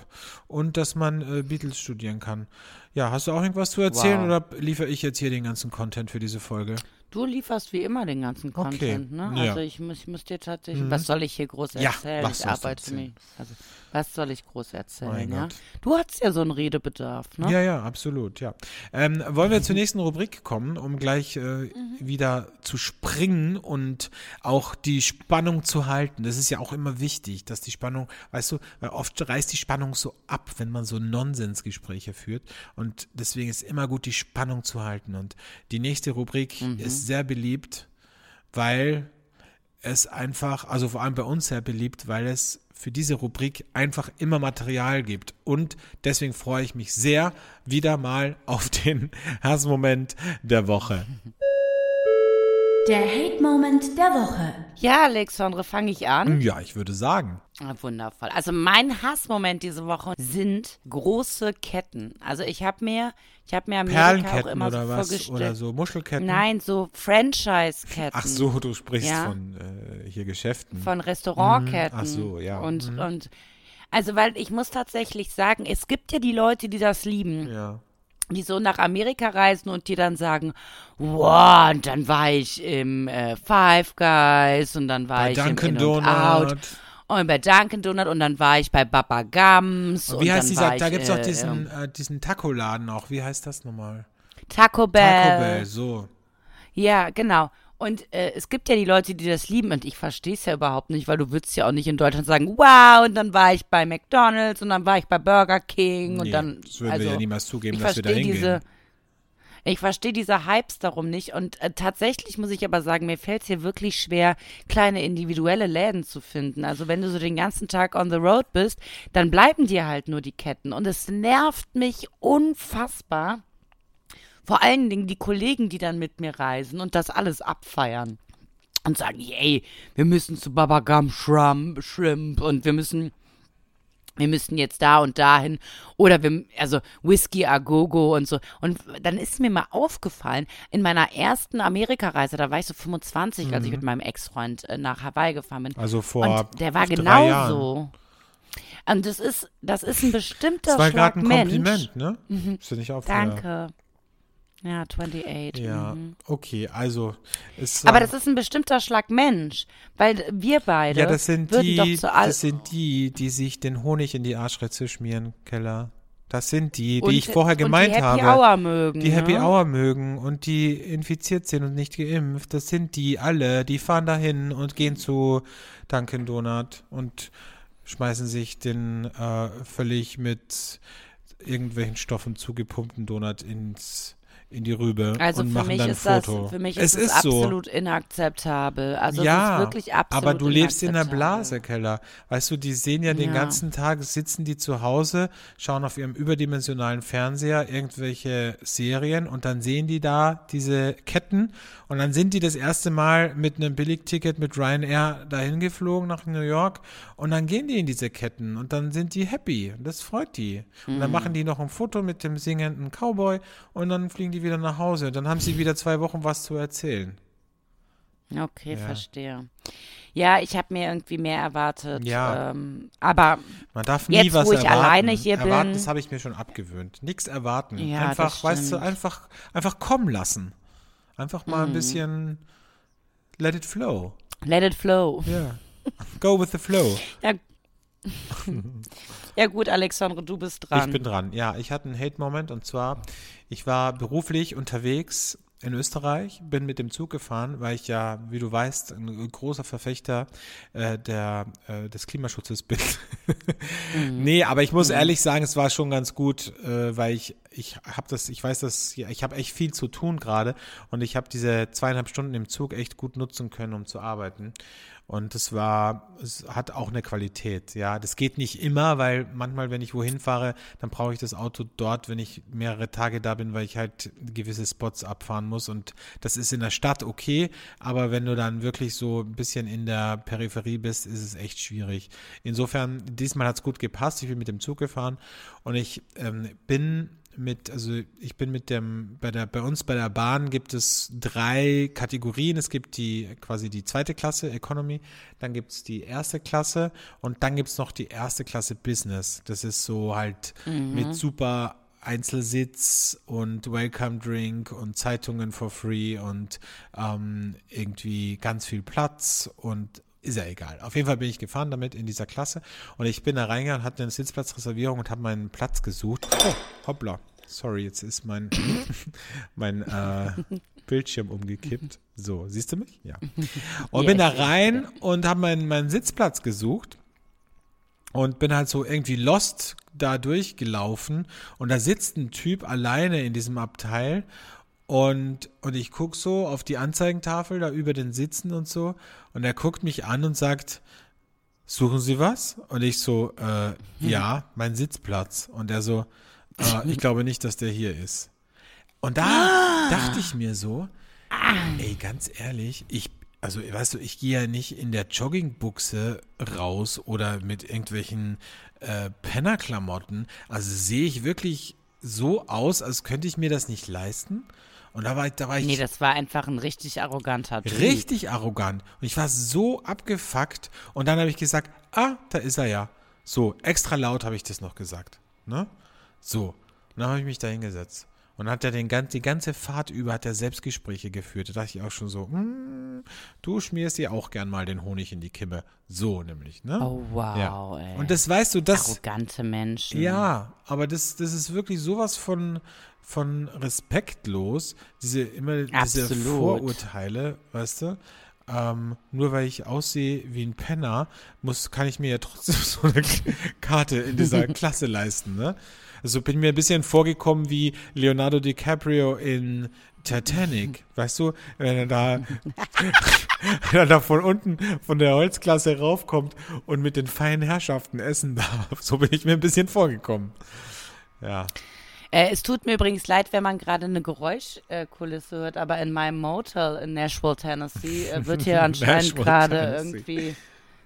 und dass man äh, Beatles studieren kann. Ja, hast du auch irgendwas zu erzählen Wow. oder liefere ich jetzt hier den ganzen Content für diese Folge? Du lieferst wie immer den ganzen Okay, Content, ne? ja. Mhm. Also ich muss, ich muss dir tatsächlich, was soll ich hier groß Ja, erzählen? was ich arbeite erzählen? mich. Also, was soll ich groß erzählen, ja? Gott. Du hast ja so einen Redebedarf, ne? Ja, ja, absolut, ja. Ähm, wollen wir zur nächsten Rubrik kommen, um gleich äh, wieder zu springen und auch die Spannung zu halten. Das ist ja auch immer wichtig, dass die Spannung, weißt du, weil oft reißt die Spannung so ab, wenn man so Nonsensgespräche führt. Und deswegen ist immer gut, die Spannung zu halten. Und die nächste Rubrik ist sehr beliebt, weil es einfach, also vor allem bei uns sehr beliebt, weil es für diese Rubrik einfach immer Material gibt. Und deswegen freue ich mich sehr wieder mal auf den Hassmoment der Woche. Der Hate-Moment der Woche. Ja, Alexandre, fange ich an. Ja, ich würde sagen. Ah, Wundervoll. Also mein Hassmoment diese Woche sind große Ketten. Also ich habe mir, ich habe mir Amerika auch immer oder so was? vorgestellt. Oder so Muschelketten? Nein, so Franchise-Ketten. Ach so, du sprichst Ja. von äh, hier Geschäften. Von Restaurantketten. Mhm. Ach so, ja. Und, Mhm. und also weil ich muss tatsächlich sagen, es gibt ja die Leute, die das lieben. ja. Die so nach Amerika reisen und die dann sagen, wow, und dann war ich im äh, Five Guys und dann war Bei ich Dunkin' im In und Out Donut. und bei Dunkin' Donut und dann war ich bei Baba Gums und Wie heißt dann dieser, war da gibt es auch äh, diesen, ähm, äh, diesen Taco-Laden auch. Wie heißt das nochmal? Taco Bell. Taco Bell, so. Ja, genau. Und äh, es gibt ja die Leute, die das lieben und ich verstehe es ja überhaupt nicht, weil du würdest ja auch nicht in Deutschland sagen, wow, und dann war ich bei McDonald's und dann war ich bei Burger King und Nee, dann das würden also, wir ja niemals zugeben, ich dass wir da hingehen. diese ich verstehe diese Hypes darum nicht und äh, tatsächlich muss ich aber sagen, mir fällt es hier wirklich schwer, kleine individuelle Läden zu finden. Also wenn du so den ganzen Tag on the road bist, dann bleiben dir halt nur die Ketten und es nervt mich unfassbar. Vor allen Dingen die Kollegen, die dann mit mir reisen und das alles abfeiern. Und sagen, ey, wir müssen zu Baba Gum Shrimp, Shrimp und wir müssen, wir müssen jetzt da und dahin. Oder wir, also Whisky a Gogo und so. Und dann ist mir mal aufgefallen, in meiner ersten Amerikareise, da war ich so 25, als ich mit meinem Ex-Freund äh, nach Hawaii gefahren bin. Mhm. Also vor und der war genauso. Und das ist, das ist ein bestimmter Das war Schlag gerade ein Mensch. Mhm. Kompliment, ne? Ist dir nicht aufgefallen? Danke. Ja, 28. Ja, Mhm. okay, also ist, Aber das ist ein bestimmter Schlag Mensch, weil wir beide ja, das sind die, das sind die, die sich den Honig in die Arschritze schmieren, Keller. Das sind die, die Und- ich vorher und die gemeint Happy habe. Hour mögen. die Happy ne? Hour mögen und die infiziert sind und nicht geimpft. Das sind die alle. Die fahren dahin und gehen zu Dunkin' Donut und schmeißen sich den äh, völlig mit irgendwelchen Stoffen zugepumpten Donut ins in die Rübe Also und für machen mich dann ein ist das, Foto. für mich ist es ist so. absolut inakzeptabel. Also ja, es ist wirklich absolut aber du lebst in der. Blase, Keller. Weißt du, die sehen ja den Ja. ganzen Tag, sitzen die zu Hause, schauen auf ihrem überdimensionalen Fernseher irgendwelche Serien und dann sehen die da diese Ketten und dann sind die das erste Mal mit einem Billigticket mit Ryanair dahin geflogen nach New York und dann gehen die in diese Ketten und dann sind die happy. Und Das freut die. Und Mhm. dann machen die noch ein Foto mit dem singenden Cowboy und dann fliegen die wieder nach Hause. Und dann haben sie wieder zwei Wochen was zu erzählen. Okay, Ja. verstehe. Ja, ich habe mir irgendwie mehr erwartet. Ja. Ähm, aber Man darf nie Jetzt, was wo ich erwarten. alleine hier erwarten, bin- Das habe ich mir schon abgewöhnt. Nichts erwarten. Ja, einfach, das weißt du, einfach, einfach kommen lassen. Einfach mal Mhm. ein bisschen let it flow. let it flow. Ja. Go with the flow. Ja, ja gut, Alexandre, du bist dran. Ich bin dran. Ja, ich hatte einen Hate-Moment und zwar, ich war beruflich unterwegs in Österreich, bin mit dem Zug gefahren, weil ich ja, wie du weißt, ein großer Verfechter äh, der, äh, des Klimaschutzes bin. Nee, aber ich muss ehrlich sagen, es war schon ganz gut, äh, weil ich ich habe das, ich weiß das, ich habe echt viel zu tun gerade und ich habe diese zweieinhalb Stunden im Zug echt gut nutzen können, um zu arbeiten. Und es war, es hat auch eine Qualität, ja. Das geht nicht immer, weil manchmal, wenn ich wohin fahre, dann brauche ich das Auto dort, wenn ich mehrere Tage da bin, weil ich halt gewisse Spots abfahren muss. Und das ist in der Stadt okay, aber wenn du dann wirklich so ein bisschen in der Peripherie bist, ist es echt schwierig. Insofern, diesmal hat es gut gepasst. Ich bin mit dem Zug gefahren und ich ähm, bin mit, also ich bin mit dem, bei der, bei uns bei der Bahn gibt es drei Kategorien. Es gibt die quasi die zweite Klasse Economy, dann gibt es die erste Klasse und dann gibt es noch die erste Klasse Business. Das ist so halt mit super Einzelsitz und Welcome Drink und Zeitungen for free und ähm, irgendwie ganz viel Platz und ist ja egal. Auf jeden Fall bin ich gefahren damit in dieser Klasse und ich bin da reingegangen, hatte eine Sitzplatzreservierung und habe meinen Platz gesucht. Oh, hoppla. Sorry, jetzt ist mein, mein äh, Bildschirm umgekippt. So, siehst du mich? Ja. Und bin da rein und habe meinen, meinen Sitzplatz gesucht und bin halt so irgendwie lost da durchgelaufen und da sitzt ein Typ alleine in diesem Abteil und, und ich guck so auf die Anzeigentafel da über den Sitzen und so und er guckt mich an und sagt, suchen Sie was? Und ich so, äh, ja, mein Sitzplatz. Und er so, äh, ich glaube nicht, dass der hier ist. Und da dachte ich mir so, ey, ganz ehrlich, ich, also weißt du, ich gehe ja nicht in der Joggingbuchse raus oder mit irgendwelchen äh, Pennerklamotten. Also sehe ich wirklich so aus, als könnte ich mir das nicht leisten. Und da war ich, da war ich nee, das war einfach ein richtig arroganter Typ. richtig arrogant. Und ich war so abgefuckt. Und dann habe ich gesagt, ah, da ist er ja. So, extra laut habe ich das noch gesagt. Ne? So. Und dann habe ich mich da hingesetzt. Und hat er den, gan- die ganze Fahrt über hat er Selbstgespräche geführt. Da dachte ich auch schon so, hm, du schmierst dir auch gern mal den Honig in die Kimme. So nämlich, ne? Oh, wow, ja. ey. Und das weißt du, das, Arrogante Menschen. ja, aber das, das ist wirklich sowas von, von respektlos, diese immer diese Absolut. Vorurteile, weißt du? Ähm, nur weil ich aussehe wie ein Penner, muss, kann ich mir ja trotzdem so eine Karte in dieser Klasse leisten, ne? Also bin mir ein bisschen vorgekommen wie Leonardo DiCaprio in Titanic, weißt du, wenn er da, wenn er da von unten von der Holzklasse raufkommt und mit den feinen Herrschaften essen darf. So bin ich mir ein bisschen vorgekommen. Ja. Äh, es tut mir übrigens leid, wenn man gerade eine Geräuschkulisse hört, aber in meinem Motel in Nashville, Tennessee, äh, wird hier anscheinend gerade irgendwie,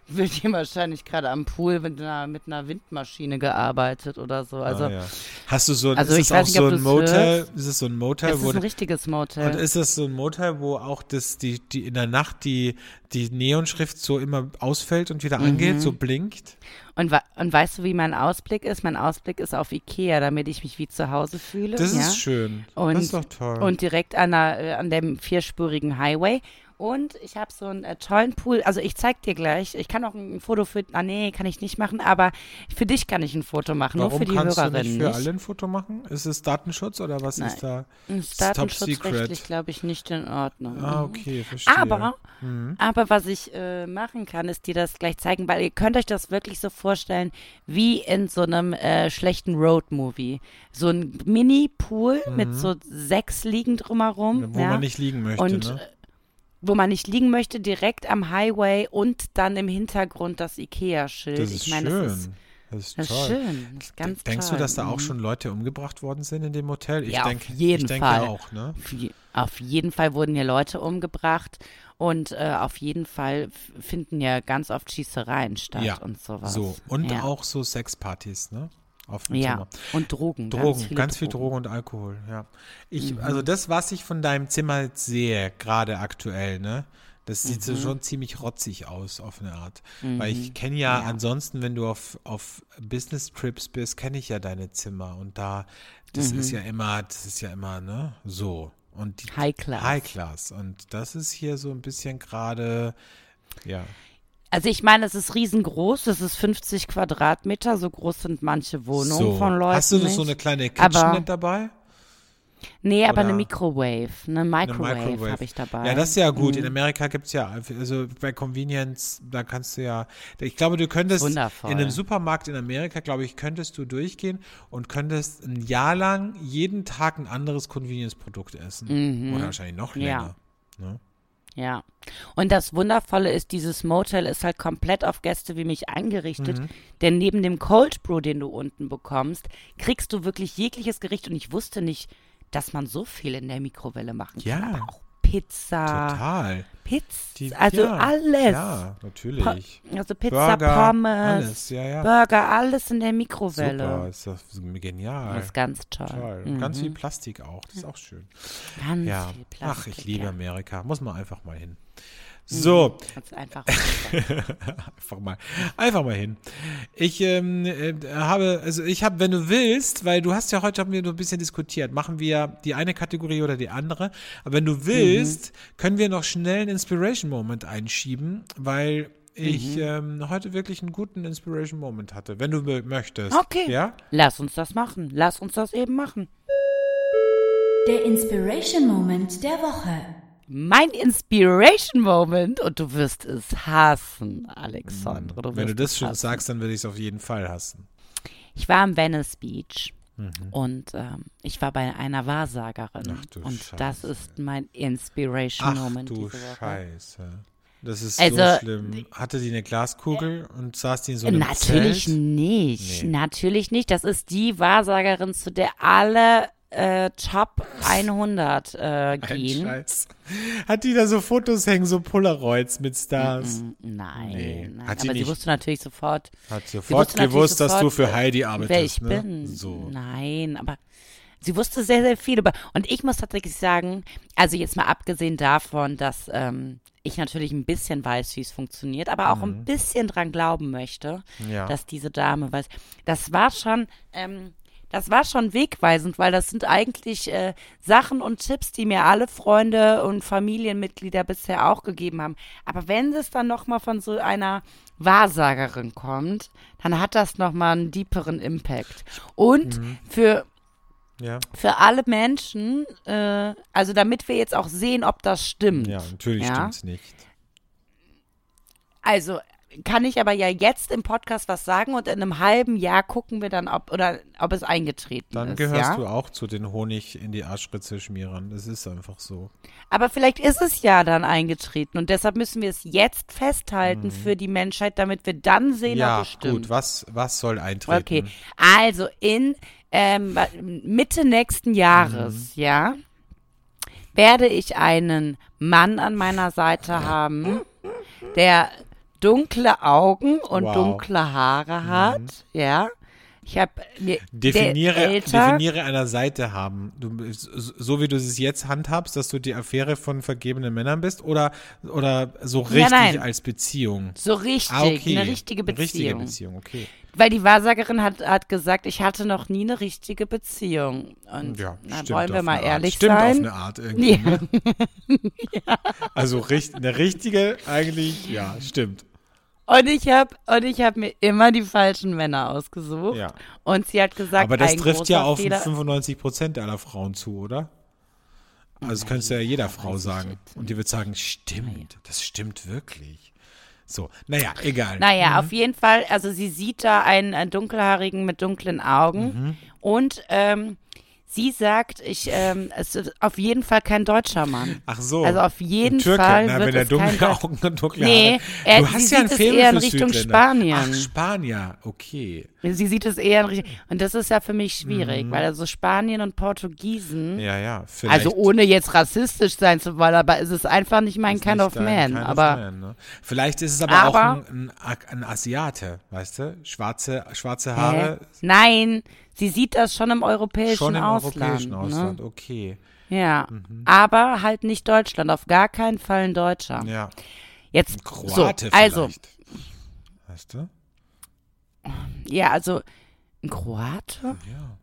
wird hier wahrscheinlich gerade am Pool mit einer, mit einer Windmaschine gearbeitet oder so. Also, ah, ja. Hast du so, Also ist es auch nicht, so ein Motel? hörst. Ist es so ein Motel, es wo ist ein richtiges Motel. und ist das so ein Motel, wo auch das, die, die in der Nacht die, die Neonschrift so immer ausfällt und wieder Mhm. angeht, so blinkt? Und, und weißt du, wie mein Ausblick ist? Mein Ausblick ist auf Ikea, damit ich mich wie zu Hause fühle. Das ja? ist schön. Und, das ist doch toll. Und direkt an, der, äh, an dem vierspurigen Highway. Und ich habe so einen äh, tollen Pool. Also ich zeig dir gleich. Ich kann auch ein Foto für. Ah nee, kann ich nicht machen. Aber für dich kann ich ein Foto machen. Warum nur für die kannst Hörerin. du nicht für nicht. alle ein Foto machen? Ist es Datenschutz oder was Nein. ist da? Ist Top datenschutzrechtlich, glaube ich, nicht in Ordnung. Ah, Mhm. okay, verstehe. Aber, Mhm. aber was ich äh, machen kann, ist dir das gleich zeigen, weil ihr könnt euch das wirklich so vorstellen, wie in so einem äh, schlechten Road-Movie. So ein Mini-Pool mit so sechs Liegen drumherum. Mhm. Wo ja? man nicht liegen möchte, Und ne? Wo man nicht liegen möchte, direkt am Highway und dann im Hintergrund das Ikea-Schild. Das ist ich meine, schön. das ist, das ist das ist schön. Das ist ganz Denkst toll. du, dass da auch Mhm. schon Leute umgebracht worden sind in dem Hotel? Ich Ja, auf denke, jeden ich denke Fall. auch, ne? Auf je- Auf jeden Fall wurden hier Leute umgebracht und äh, auf jeden Fall finden ja ganz oft Schießereien statt Ja, und sowas. So. Und ja. auch so Sexpartys, ne? Auf dem Ja, Zimmer. und Drogen. Drogen, ganz, viele viel Drogen und Alkohol, ja. Ich, Mhm. also das, was ich von deinem Zimmer jetzt sehe, gerade aktuell, ne? Das sieht Mhm. so schon ziemlich rotzig aus, auf eine Art. Weil ich kenne ja, ansonsten, wenn du auf, auf Business-Trips bist, kenne ich ja deine Zimmer. Und da, das Mhm. ist ja immer, das ist ja immer, ne? So. Und die, High Class. High Class. Und das ist hier so ein bisschen gerade, ja. Also ich meine, es ist riesengroß, es ist 50 Quadratmeter, so groß sind manche Wohnungen So. von Leuten Hast du nicht. so eine kleine Aber- Kitchenette dabei? Nee, aber Oder- eine Microwave, eine Eine Microwave, habe ich dabei. Ja, das ist ja gut. Mhm. In Amerika gibt es ja, also bei Convenience, da kannst du ja, ich glaube, du könntest Wundervoll. in einem Supermarkt in Amerika, glaube ich, könntest du durchgehen und könntest ein Jahr lang jeden Tag ein anderes Convenience-Produkt essen. Oder wahrscheinlich noch Mhm. Ja. länger. Ne? Ja. Und das Wundervolle ist, dieses Motel ist halt komplett auf Gäste wie mich eingerichtet. Mhm. Denn neben dem Cold Brew, den du unten bekommst, kriegst du wirklich jegliches Gericht. Und ich wusste nicht, dass man so viel in der Mikrowelle machen kann. Ja. Aber auch Pizza, Total. Pizza, Die- also ja, alles. Ja, natürlich. Also Pizza, Burger, Pommes, alles, ja, ja. Burger, alles in der Mikrowelle. Super, ist das genial. Das ist ganz toll. Toll. Mhm. Ganz viel Plastik auch, das ist auch schön. Ganz Ja, viel Plastik. ach, ich liebe. Amerika. Muss man einfach mal hin. So, Ganz einfach. einfach mal, einfach mal hin. Ich ähm, äh, habe, also ich habe, wenn du willst, weil du hast ja heute haben wir nur ein bisschen diskutiert, machen wir die eine Kategorie oder die andere. Aber wenn du willst, können wir noch schnell einen Inspiration Moment einschieben, weil ich ähm, heute wirklich einen guten Inspiration Moment hatte, wenn du mö- möchtest. Okay. Ja? Lass uns das machen. Lass uns das eben machen. Der Inspiration Moment der Woche. Mein Inspiration Moment und du wirst es hassen, Alexandre. Du Wenn du das schon hassen. sagst, dann würde ich es auf jeden Fall hassen. Ich war am Venice Beach Mhm. und ähm, ich war bei einer Wahrsagerin. Ach du und das Scheiße. ist mein Inspiration Ach Moment du diese Woche. Scheiße. Das ist Also, so schlimm. Hatte die eine Glaskugel und saß die in so einem Natürlich Zelt? nicht. Nee. Natürlich nicht. Das ist die Wahrsagerin, zu der alle äh, Top 100 äh, Ein gehen. Scheiß. Hat die da so Fotos hängen, so Polaroids mit Stars? Mm, Nein, Nee. nein. Hat sie aber sie nicht- wusste natürlich sofort, Hat sofort natürlich gewusst, dass du sofort, für Heidi arbeitest, wer ich ne? bin. So. Nein, aber sie wusste sehr, sehr viel über. Und ich muss tatsächlich sagen, also jetzt mal abgesehen davon, dass ähm, ich natürlich ein bisschen weiß, wie es funktioniert, aber auch ein bisschen dran glauben möchte, Mhm. Ja. dass diese Dame weiß. Das war schon. Ähm, das war schon wegweisend, weil das sind eigentlich äh, Sachen und Tipps, die mir alle Freunde und Familienmitglieder bisher auch gegeben haben. Aber wenn es dann nochmal von so einer Wahrsagerin kommt, dann hat das nochmal einen deeperen Impact. Und Mhm. für Ja. für alle Menschen, äh, also damit wir jetzt auch sehen, ob das stimmt. ja, natürlich Ja? stimmt's nicht. Also kann ich aber ja jetzt im Podcast was sagen und in einem halben Jahr gucken wir dann, ob oder ob es eingetreten Dann ist. gehörst ja? du auch zu den Honig in die Arschritze schmierern. Das ist einfach so. Aber vielleicht ist es ja dann eingetreten und deshalb müssen wir es jetzt festhalten für die Menschheit, damit wir dann sehen, Mhm. ja, ob es stimmt. gut. Was, was soll eintreten? Okay, also in ähm, Mitte nächsten Jahres, Mhm. ja, werde ich einen Mann an meiner Seite haben, der dunkle Augen und Wow. Mhm. dunkle Haare hat, ja, Ich habe mir Definiere, älter, definiere einer Seite haben. Du, so wie du es jetzt handhabst, dass du die Affäre von vergebenen Männern bist oder, oder so richtig nein. als Beziehung? so richtig, Ah, okay. eine richtige Beziehung. Richtige Beziehung, okay. Weil die Wahrsagerin hat, hat gesagt, ich hatte noch nie eine richtige Beziehung. Und Ja, stimmt wollen wir mal ehrlich stimmt sein. auf eine Art irgendwie. Ja. Ne? Also eine richtige eigentlich, ja, stimmt. Und ich habe habe mir immer die falschen Männer ausgesucht. Ja. Und sie hat gesagt, Aber das trifft ja auf Fehler, 95 Prozent aller Frauen zu, oder? Also das könntest du ja jeder Frau sagen. Und die wird sagen, stimmt, das stimmt wirklich. So, naja, egal. Naja, auf jeden Fall, also sie sieht da einen, einen dunkelhaarigen mit dunklen Augen Mhm. und ähm, sie sagt, ich, ähm, es ist auf jeden Fall kein deutscher Mann. Ach so. Also auf jeden Türke, Fall na, wird wenn er kein dunkle Deu- Augen und dunkle Nee, Haare. er- du sie hast ja ein sieht es Faible eher in Richtung. Spanien. Ach, Spanier, okay. Sie sieht es eher in Richtung, und das ist ja für mich schwierig, weil also Spanien und Portugiesen, Mhm. Ja, ja, vielleicht. also ohne jetzt rassistisch sein zu wollen, aber es ist einfach nicht mein Kind of Man. Kind of aber Man, ne? Vielleicht ist es aber, Aber- auch ein, ein, ein Asiate, weißt du? Schwarze, schwarze Haare, Hä? Nein, sie sieht das schon im europäischen schon im Ausland. europäischen ne? Ausland, okay. Ja, aber halt nicht Deutschland, auf gar keinen Fall ein Deutscher. Ja, Jetzt, Kroate so, also. Weißt du? ja, also, ein Kroate? Ja.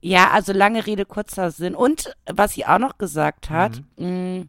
Ja, also lange Rede, kurzer Sinn. Und was sie auch noch gesagt hat, Mhm. mh,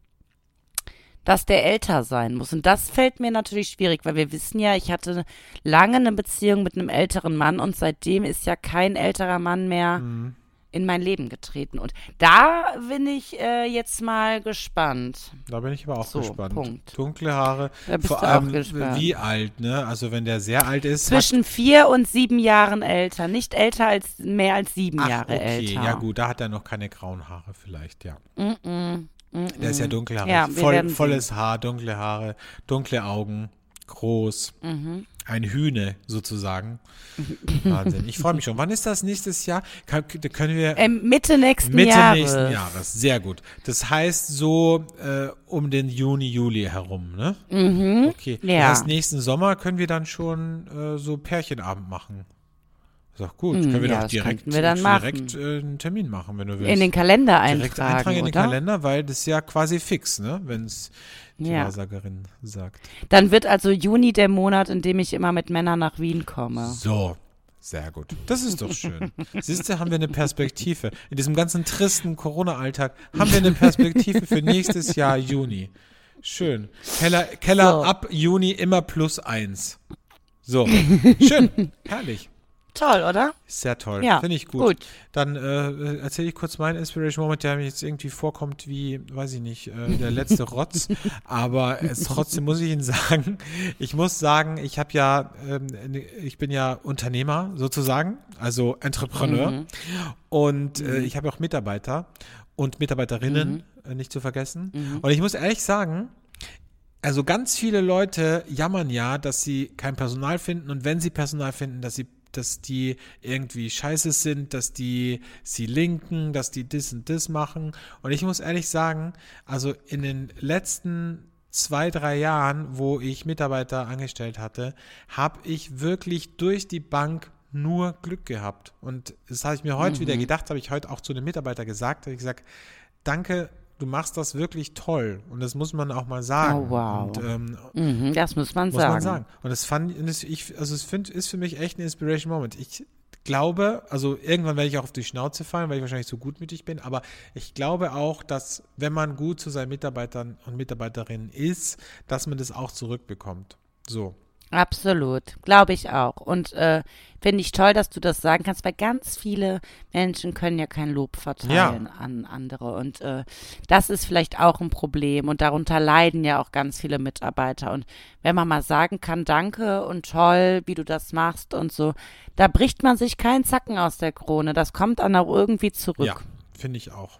dass der älter sein muss. Und das fällt mir natürlich schwierig, weil wir wissen ja, ich hatte lange eine Beziehung mit einem älteren Mann und seitdem ist ja kein älterer Mann mehr Mhm. in mein Leben getreten. Und da bin ich äh, jetzt mal gespannt. Da bin ich aber auch So, gespannt. Punkt. Dunkle Haare. Da bist Vor du auch allem, gespannt. wie alt, ne? Also wenn der sehr alt ist. Zwischen vier und sieben Jahren älter. Nicht älter als mehr als sieben ach, Jahre okay, älter. ja gut, da hat er noch keine grauen Haare vielleicht, ja. Mm, Der ist ja dunkelhaarig. Ja, Voll, volles Haar, dunkle Haare, dunkle Augen, groß. Mhm. Ein Hühne sozusagen. Wahnsinn. Ich freue mich schon. Wann ist das nächstes Jahr? Kann, können wir Ähm, Mitte nächsten Mitte Jahres. nächsten Jahres. Sehr gut. Das heißt so äh, um den Juni, Juli herum, ne? Mhm. Okay. Ja. Das heißt, nächsten Sommer können wir dann schon äh, so Pärchenabend machen. Ist doch gut. können wir Hm, ja, doch direkt, wir direkt äh, einen Termin machen, wenn du willst. In den Kalender direkt eintragen, eintragen in den oder? Kalender, weil das ist ja quasi fix, ne? Wenn es die Ja. Wahrsagerin sagt. Dann wird also Juni der Monat, in dem ich immer mit Männern nach Wien komme. So. Sehr gut. Das ist doch schön. Siehst du, haben wir eine Perspektive. In diesem ganzen tristen Corona-Alltag haben wir eine Perspektive für nächstes Jahr Juni. Schön. Keller, Keller So. ab Juni immer plus eins. So. Schön. Herrlich. Toll, oder? Sehr toll. Ja, Finde ich gut. gut. Dann äh, erzähle ich kurz meinen Inspiration Moment, der mir jetzt irgendwie vorkommt wie, weiß ich nicht, äh, der letzte Rotz. Aber es, trotzdem muss ich Ihnen sagen, ich muss sagen, ich habe ja, ähm, ich bin ja Unternehmer sozusagen, also Entrepreneur. Mhm. Und äh, ich habe auch Mitarbeiter und Mitarbeiterinnen, Mhm. äh, nicht zu vergessen. Und ich muss ehrlich sagen, also ganz viele Leute jammern ja, dass sie kein Personal finden und wenn sie Personal finden, dass sie dass die irgendwie scheiße sind, dass die sie linken, dass die das und das machen. Und ich muss ehrlich sagen, also in den letzten zwei, drei Jahren, wo ich Mitarbeiter angestellt hatte, habe ich wirklich durch die Bank nur Glück gehabt. Und das habe ich mir heute wieder gedacht, habe ich heute auch zu einem Mitarbeiter gesagt, habe ich gesagt, danke, du machst das wirklich toll. Und das muss man auch mal sagen. Oh, wow. Und, ähm, Mhm, das muss man muss sagen. man sagen. Und das fand und das, ich, also es find, ist für mich echt ein Inspiration Moment. Ich glaube, also irgendwann werde ich auch auf die Schnauze fallen, weil ich wahrscheinlich so gutmütig bin, aber ich glaube auch, dass wenn man gut zu seinen Mitarbeitern und Mitarbeiterinnen ist, dass man das auch zurückbekommt. So. Absolut, glaube ich auch. Und äh, finde ich toll, dass du das sagen kannst, weil ganz viele Menschen können ja kein Lob verteilen an andere. Und äh, das ist vielleicht auch ein Problem. Und darunter leiden ja auch ganz viele Mitarbeiter. Und wenn man mal sagen kann, danke und toll, wie du das machst und so, da bricht man sich keinen Zacken aus der Krone. Das kommt dann auch irgendwie zurück. Ja, finde ich auch.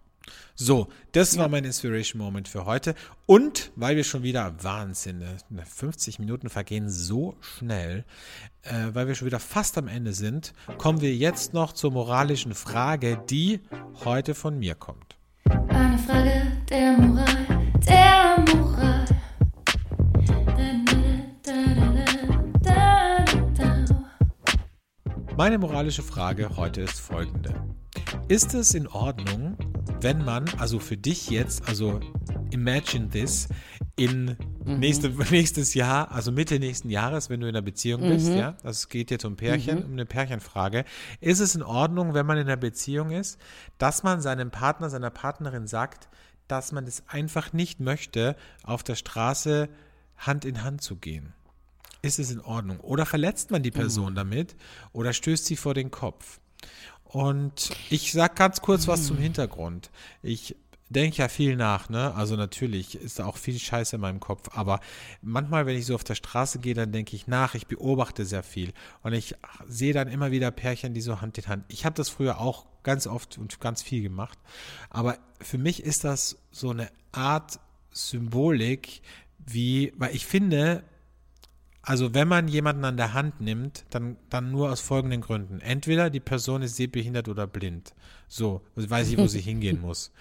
So, das war mein Inspiration Moment für heute. Und weil wir schon wieder Wahnsinn, ne, 50 Minuten vergehen so schnell, äh, weil wir schon wieder fast am Ende sind, kommen wir jetzt noch zur moralischen Frage, die heute von mir kommt. Eine Frage der Moral, der Moral. Meine moralische Frage heute ist folgende. Ist es in Ordnung, wenn man, also für dich jetzt, also imagine this, in mhm. nächste, nächstes Jahr, also Mitte nächsten Jahres, wenn du in einer Beziehung bist, mhm. ja, das geht jetzt um Pärchen, mhm. um eine Pärchenfrage, ist es in Ordnung, wenn man in einer Beziehung ist, dass man seinem Partner, seiner Partnerin sagt, dass man es einfach nicht möchte, auf der Straße Hand in Hand zu gehen? Ist es in Ordnung? Oder verletzt man die Person mhm. damit oder stößt sie vor den Kopf? Und ich sage ganz kurz was zum Hintergrund. Ich denke ja viel nach, ne? Also natürlich ist da auch viel Scheiße in meinem Kopf, aber manchmal, wenn ich so auf der Straße gehe, dann denke ich nach, ich beobachte sehr viel und ich sehe dann immer wieder Pärchen, die so Hand in Hand. Ich habe das früher auch ganz oft und ganz viel gemacht, aber für mich ist das so eine Art Symbolik, wie, weil ich finde, also wenn man jemanden an der Hand nimmt, dann, dann nur aus folgenden Gründen. Entweder die Person ist sehbehindert oder blind. So, weiß ich, wo sie hingehen muss.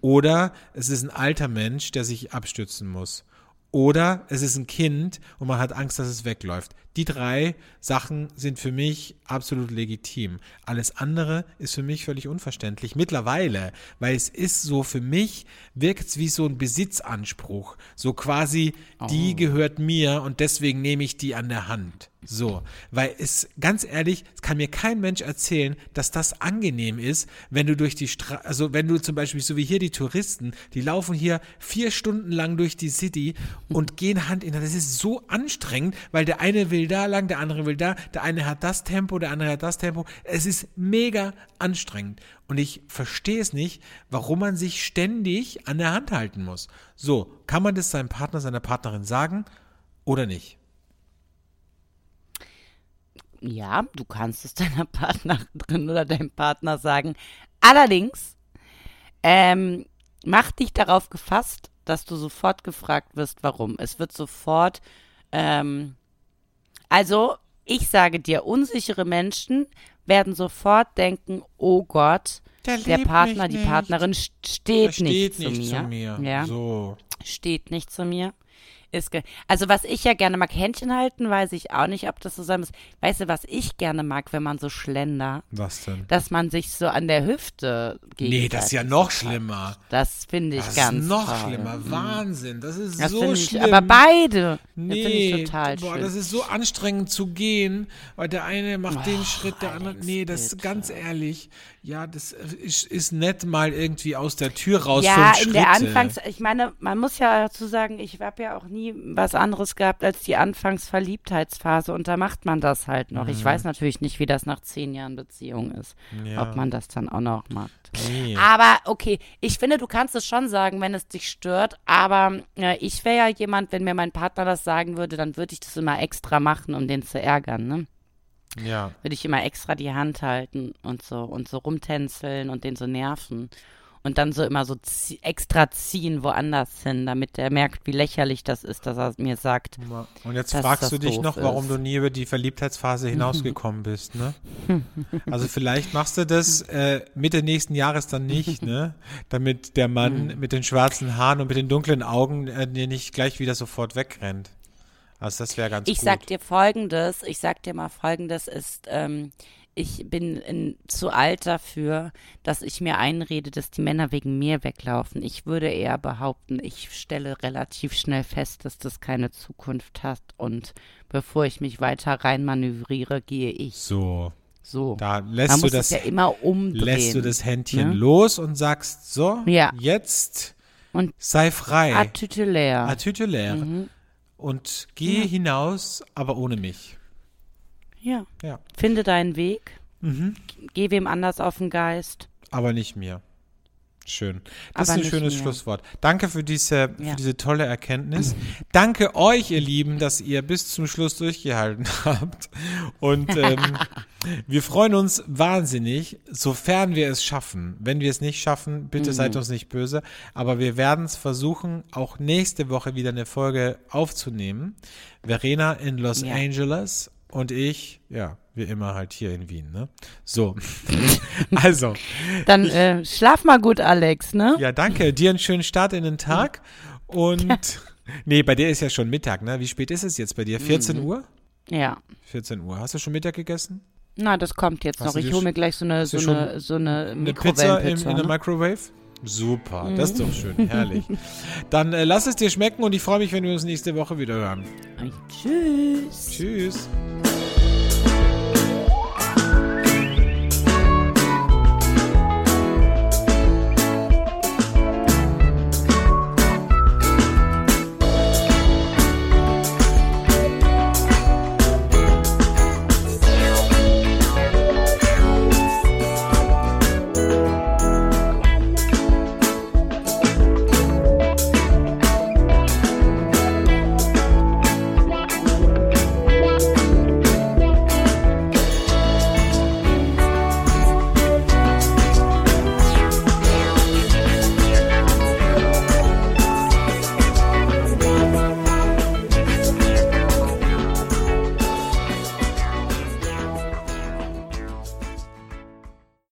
Oder es ist ein alter Mensch, der sich abstützen muss. Oder es ist ein Kind und man hat Angst, dass es wegläuft. Die drei Sachen sind für mich absolut legitim. Alles andere ist für mich völlig unverständlich. Mittlerweile, weil es ist so, für mich wirkt es wie so ein Besitzanspruch. So quasi, oh. die gehört mir und deswegen nehme ich die an der Hand. So, weil es, ganz ehrlich, es kann mir kein Mensch erzählen, dass das angenehm ist, wenn du durch die Straße, also wenn du zum Beispiel, so wie hier die Touristen, die laufen hier vier Stunden lang durch die City und gehen Hand in Hand. Das ist so anstrengend, weil der eine will da lang, der andere will da, der eine hat das Tempo, der andere hat das Tempo. Es ist mega anstrengend. Und ich verstehe es nicht, warum man sich ständig an der Hand halten muss. So, kann man das seinem Partner, seiner Partnerin sagen oder nicht? Ja, du kannst es deiner Partnerin oder deinem Partner sagen. Allerdings, ähm, mach dich darauf gefasst, dass du sofort gefragt wirst, warum. Es wird sofort, ähm, also ich sage dir, unsichere Menschen werden sofort denken, oh Gott, der, der Partner, die Partnerin steht, steht nicht, nicht, zu mir. Zu mir. Ja. So. Steht nicht zu mir ist. Also was ich ja gerne mag, Händchen halten, weiß ich auch nicht, ob das so sein muss. Weißt du, was ich gerne mag, wenn man so schlender? Was denn? Dass man sich so an der Hüfte geht. Nee, das ist ja noch schlimmer. Das finde ich das ganz ist noch toll. schlimmer. Mhm. Wahnsinn. Das ist das so schlimm. Ich, aber beide. Nee, total boah, schlimm. das ist so anstrengend zu gehen, weil der eine macht oh, den Schritt, der andere. Nee, das ist ganz ehrlich. Ja, das ist, ist nett mal irgendwie aus der Tür raus. Ja, in der Anfangs, ich meine, man muss ja dazu sagen, ich habe ja auch nie was anderes gehabt als die Anfangsverliebtheitsphase und da macht man das halt noch. Mhm. Ich weiß natürlich nicht, wie das nach zehn Jahren Beziehung ist, ja. ob man das dann auch noch macht. Nee. Aber okay, ich finde, du kannst es schon sagen, wenn es dich stört, aber äh, ich wäre ja jemand, wenn mir mein Partner das sagen würde, dann würde ich das immer extra machen, um den zu ärgern, ne? Ja. Würde ich immer extra die Hand halten und so und so rumtänzeln und den so nerven. Und dann so immer so zie extra ziehen woanders hin, damit er merkt, wie lächerlich das ist, dass er mir sagt. Und jetzt fragst du dich noch, warum du nie über die Verliebtheitsphase hinausgekommen bist, ne? Also vielleicht machst du das äh, Mitte nächsten Jahres dann nicht, ne? Damit der Mann mhm. mit den schwarzen Haaren und mit den dunklen Augen äh, dir nicht gleich wieder sofort wegrennt. Also das wäre ganz ich gut. Ich sag dir folgendes, ich sag dir mal folgendes ist, ähm, ich bin in, zu alt dafür, dass ich mir einrede, dass die Männer wegen mir weglaufen. Ich würde eher behaupten, ich stelle relativ schnell fest, dass das keine Zukunft hat und bevor ich mich weiter reinmanövriere, gehe ich. So. So. Da lässt Man du das ja immer umdrehen. Lässt du das Händchen ne? los und sagst so, ja. jetzt und sei frei. Atütelär. Atütelär. Mhm und gehe ja. hinaus, aber ohne mich. Ja. ja. Finde deinen Weg. Mhm. Geh wem anders auf den Geist. Aber nicht mir. Schön. Das Aber ist ein schönes mehr. Schlusswort. Danke für diese, ja. für diese tolle Erkenntnis. Danke euch, ihr Lieben, dass ihr bis zum Schluss durchgehalten habt. Und ähm, wir freuen uns wahnsinnig, sofern wir es schaffen. Wenn wir es nicht schaffen, bitte mhm. seid uns nicht böse. Aber wir werden es versuchen, auch nächste Woche wieder eine Folge aufzunehmen. Verena in Los ja. Angeles und ich, ja, wie immer halt hier in Wien, ne? So. also. Dann äh, schlaf mal gut, Alex, ne? Ja, danke. Dir einen schönen Start in den Tag. Und nee, bei dir ist ja schon Mittag, ne? Wie spät ist es jetzt bei dir? 14 mhm. Uhr? Ja. 14 Uhr. Hast du schon Mittag gegessen? Na, das kommt jetzt Hast noch. Ich hole mir gleich so eine, so eine, so eine Eine Pizza in, Mikrowellenpizza. in der ne? Microwave? Super, das ist doch schön, herrlich. Dann äh, lass es dir schmecken und ich freue mich, wenn wir uns nächste Woche wieder hören. Tschüss. Tschüss.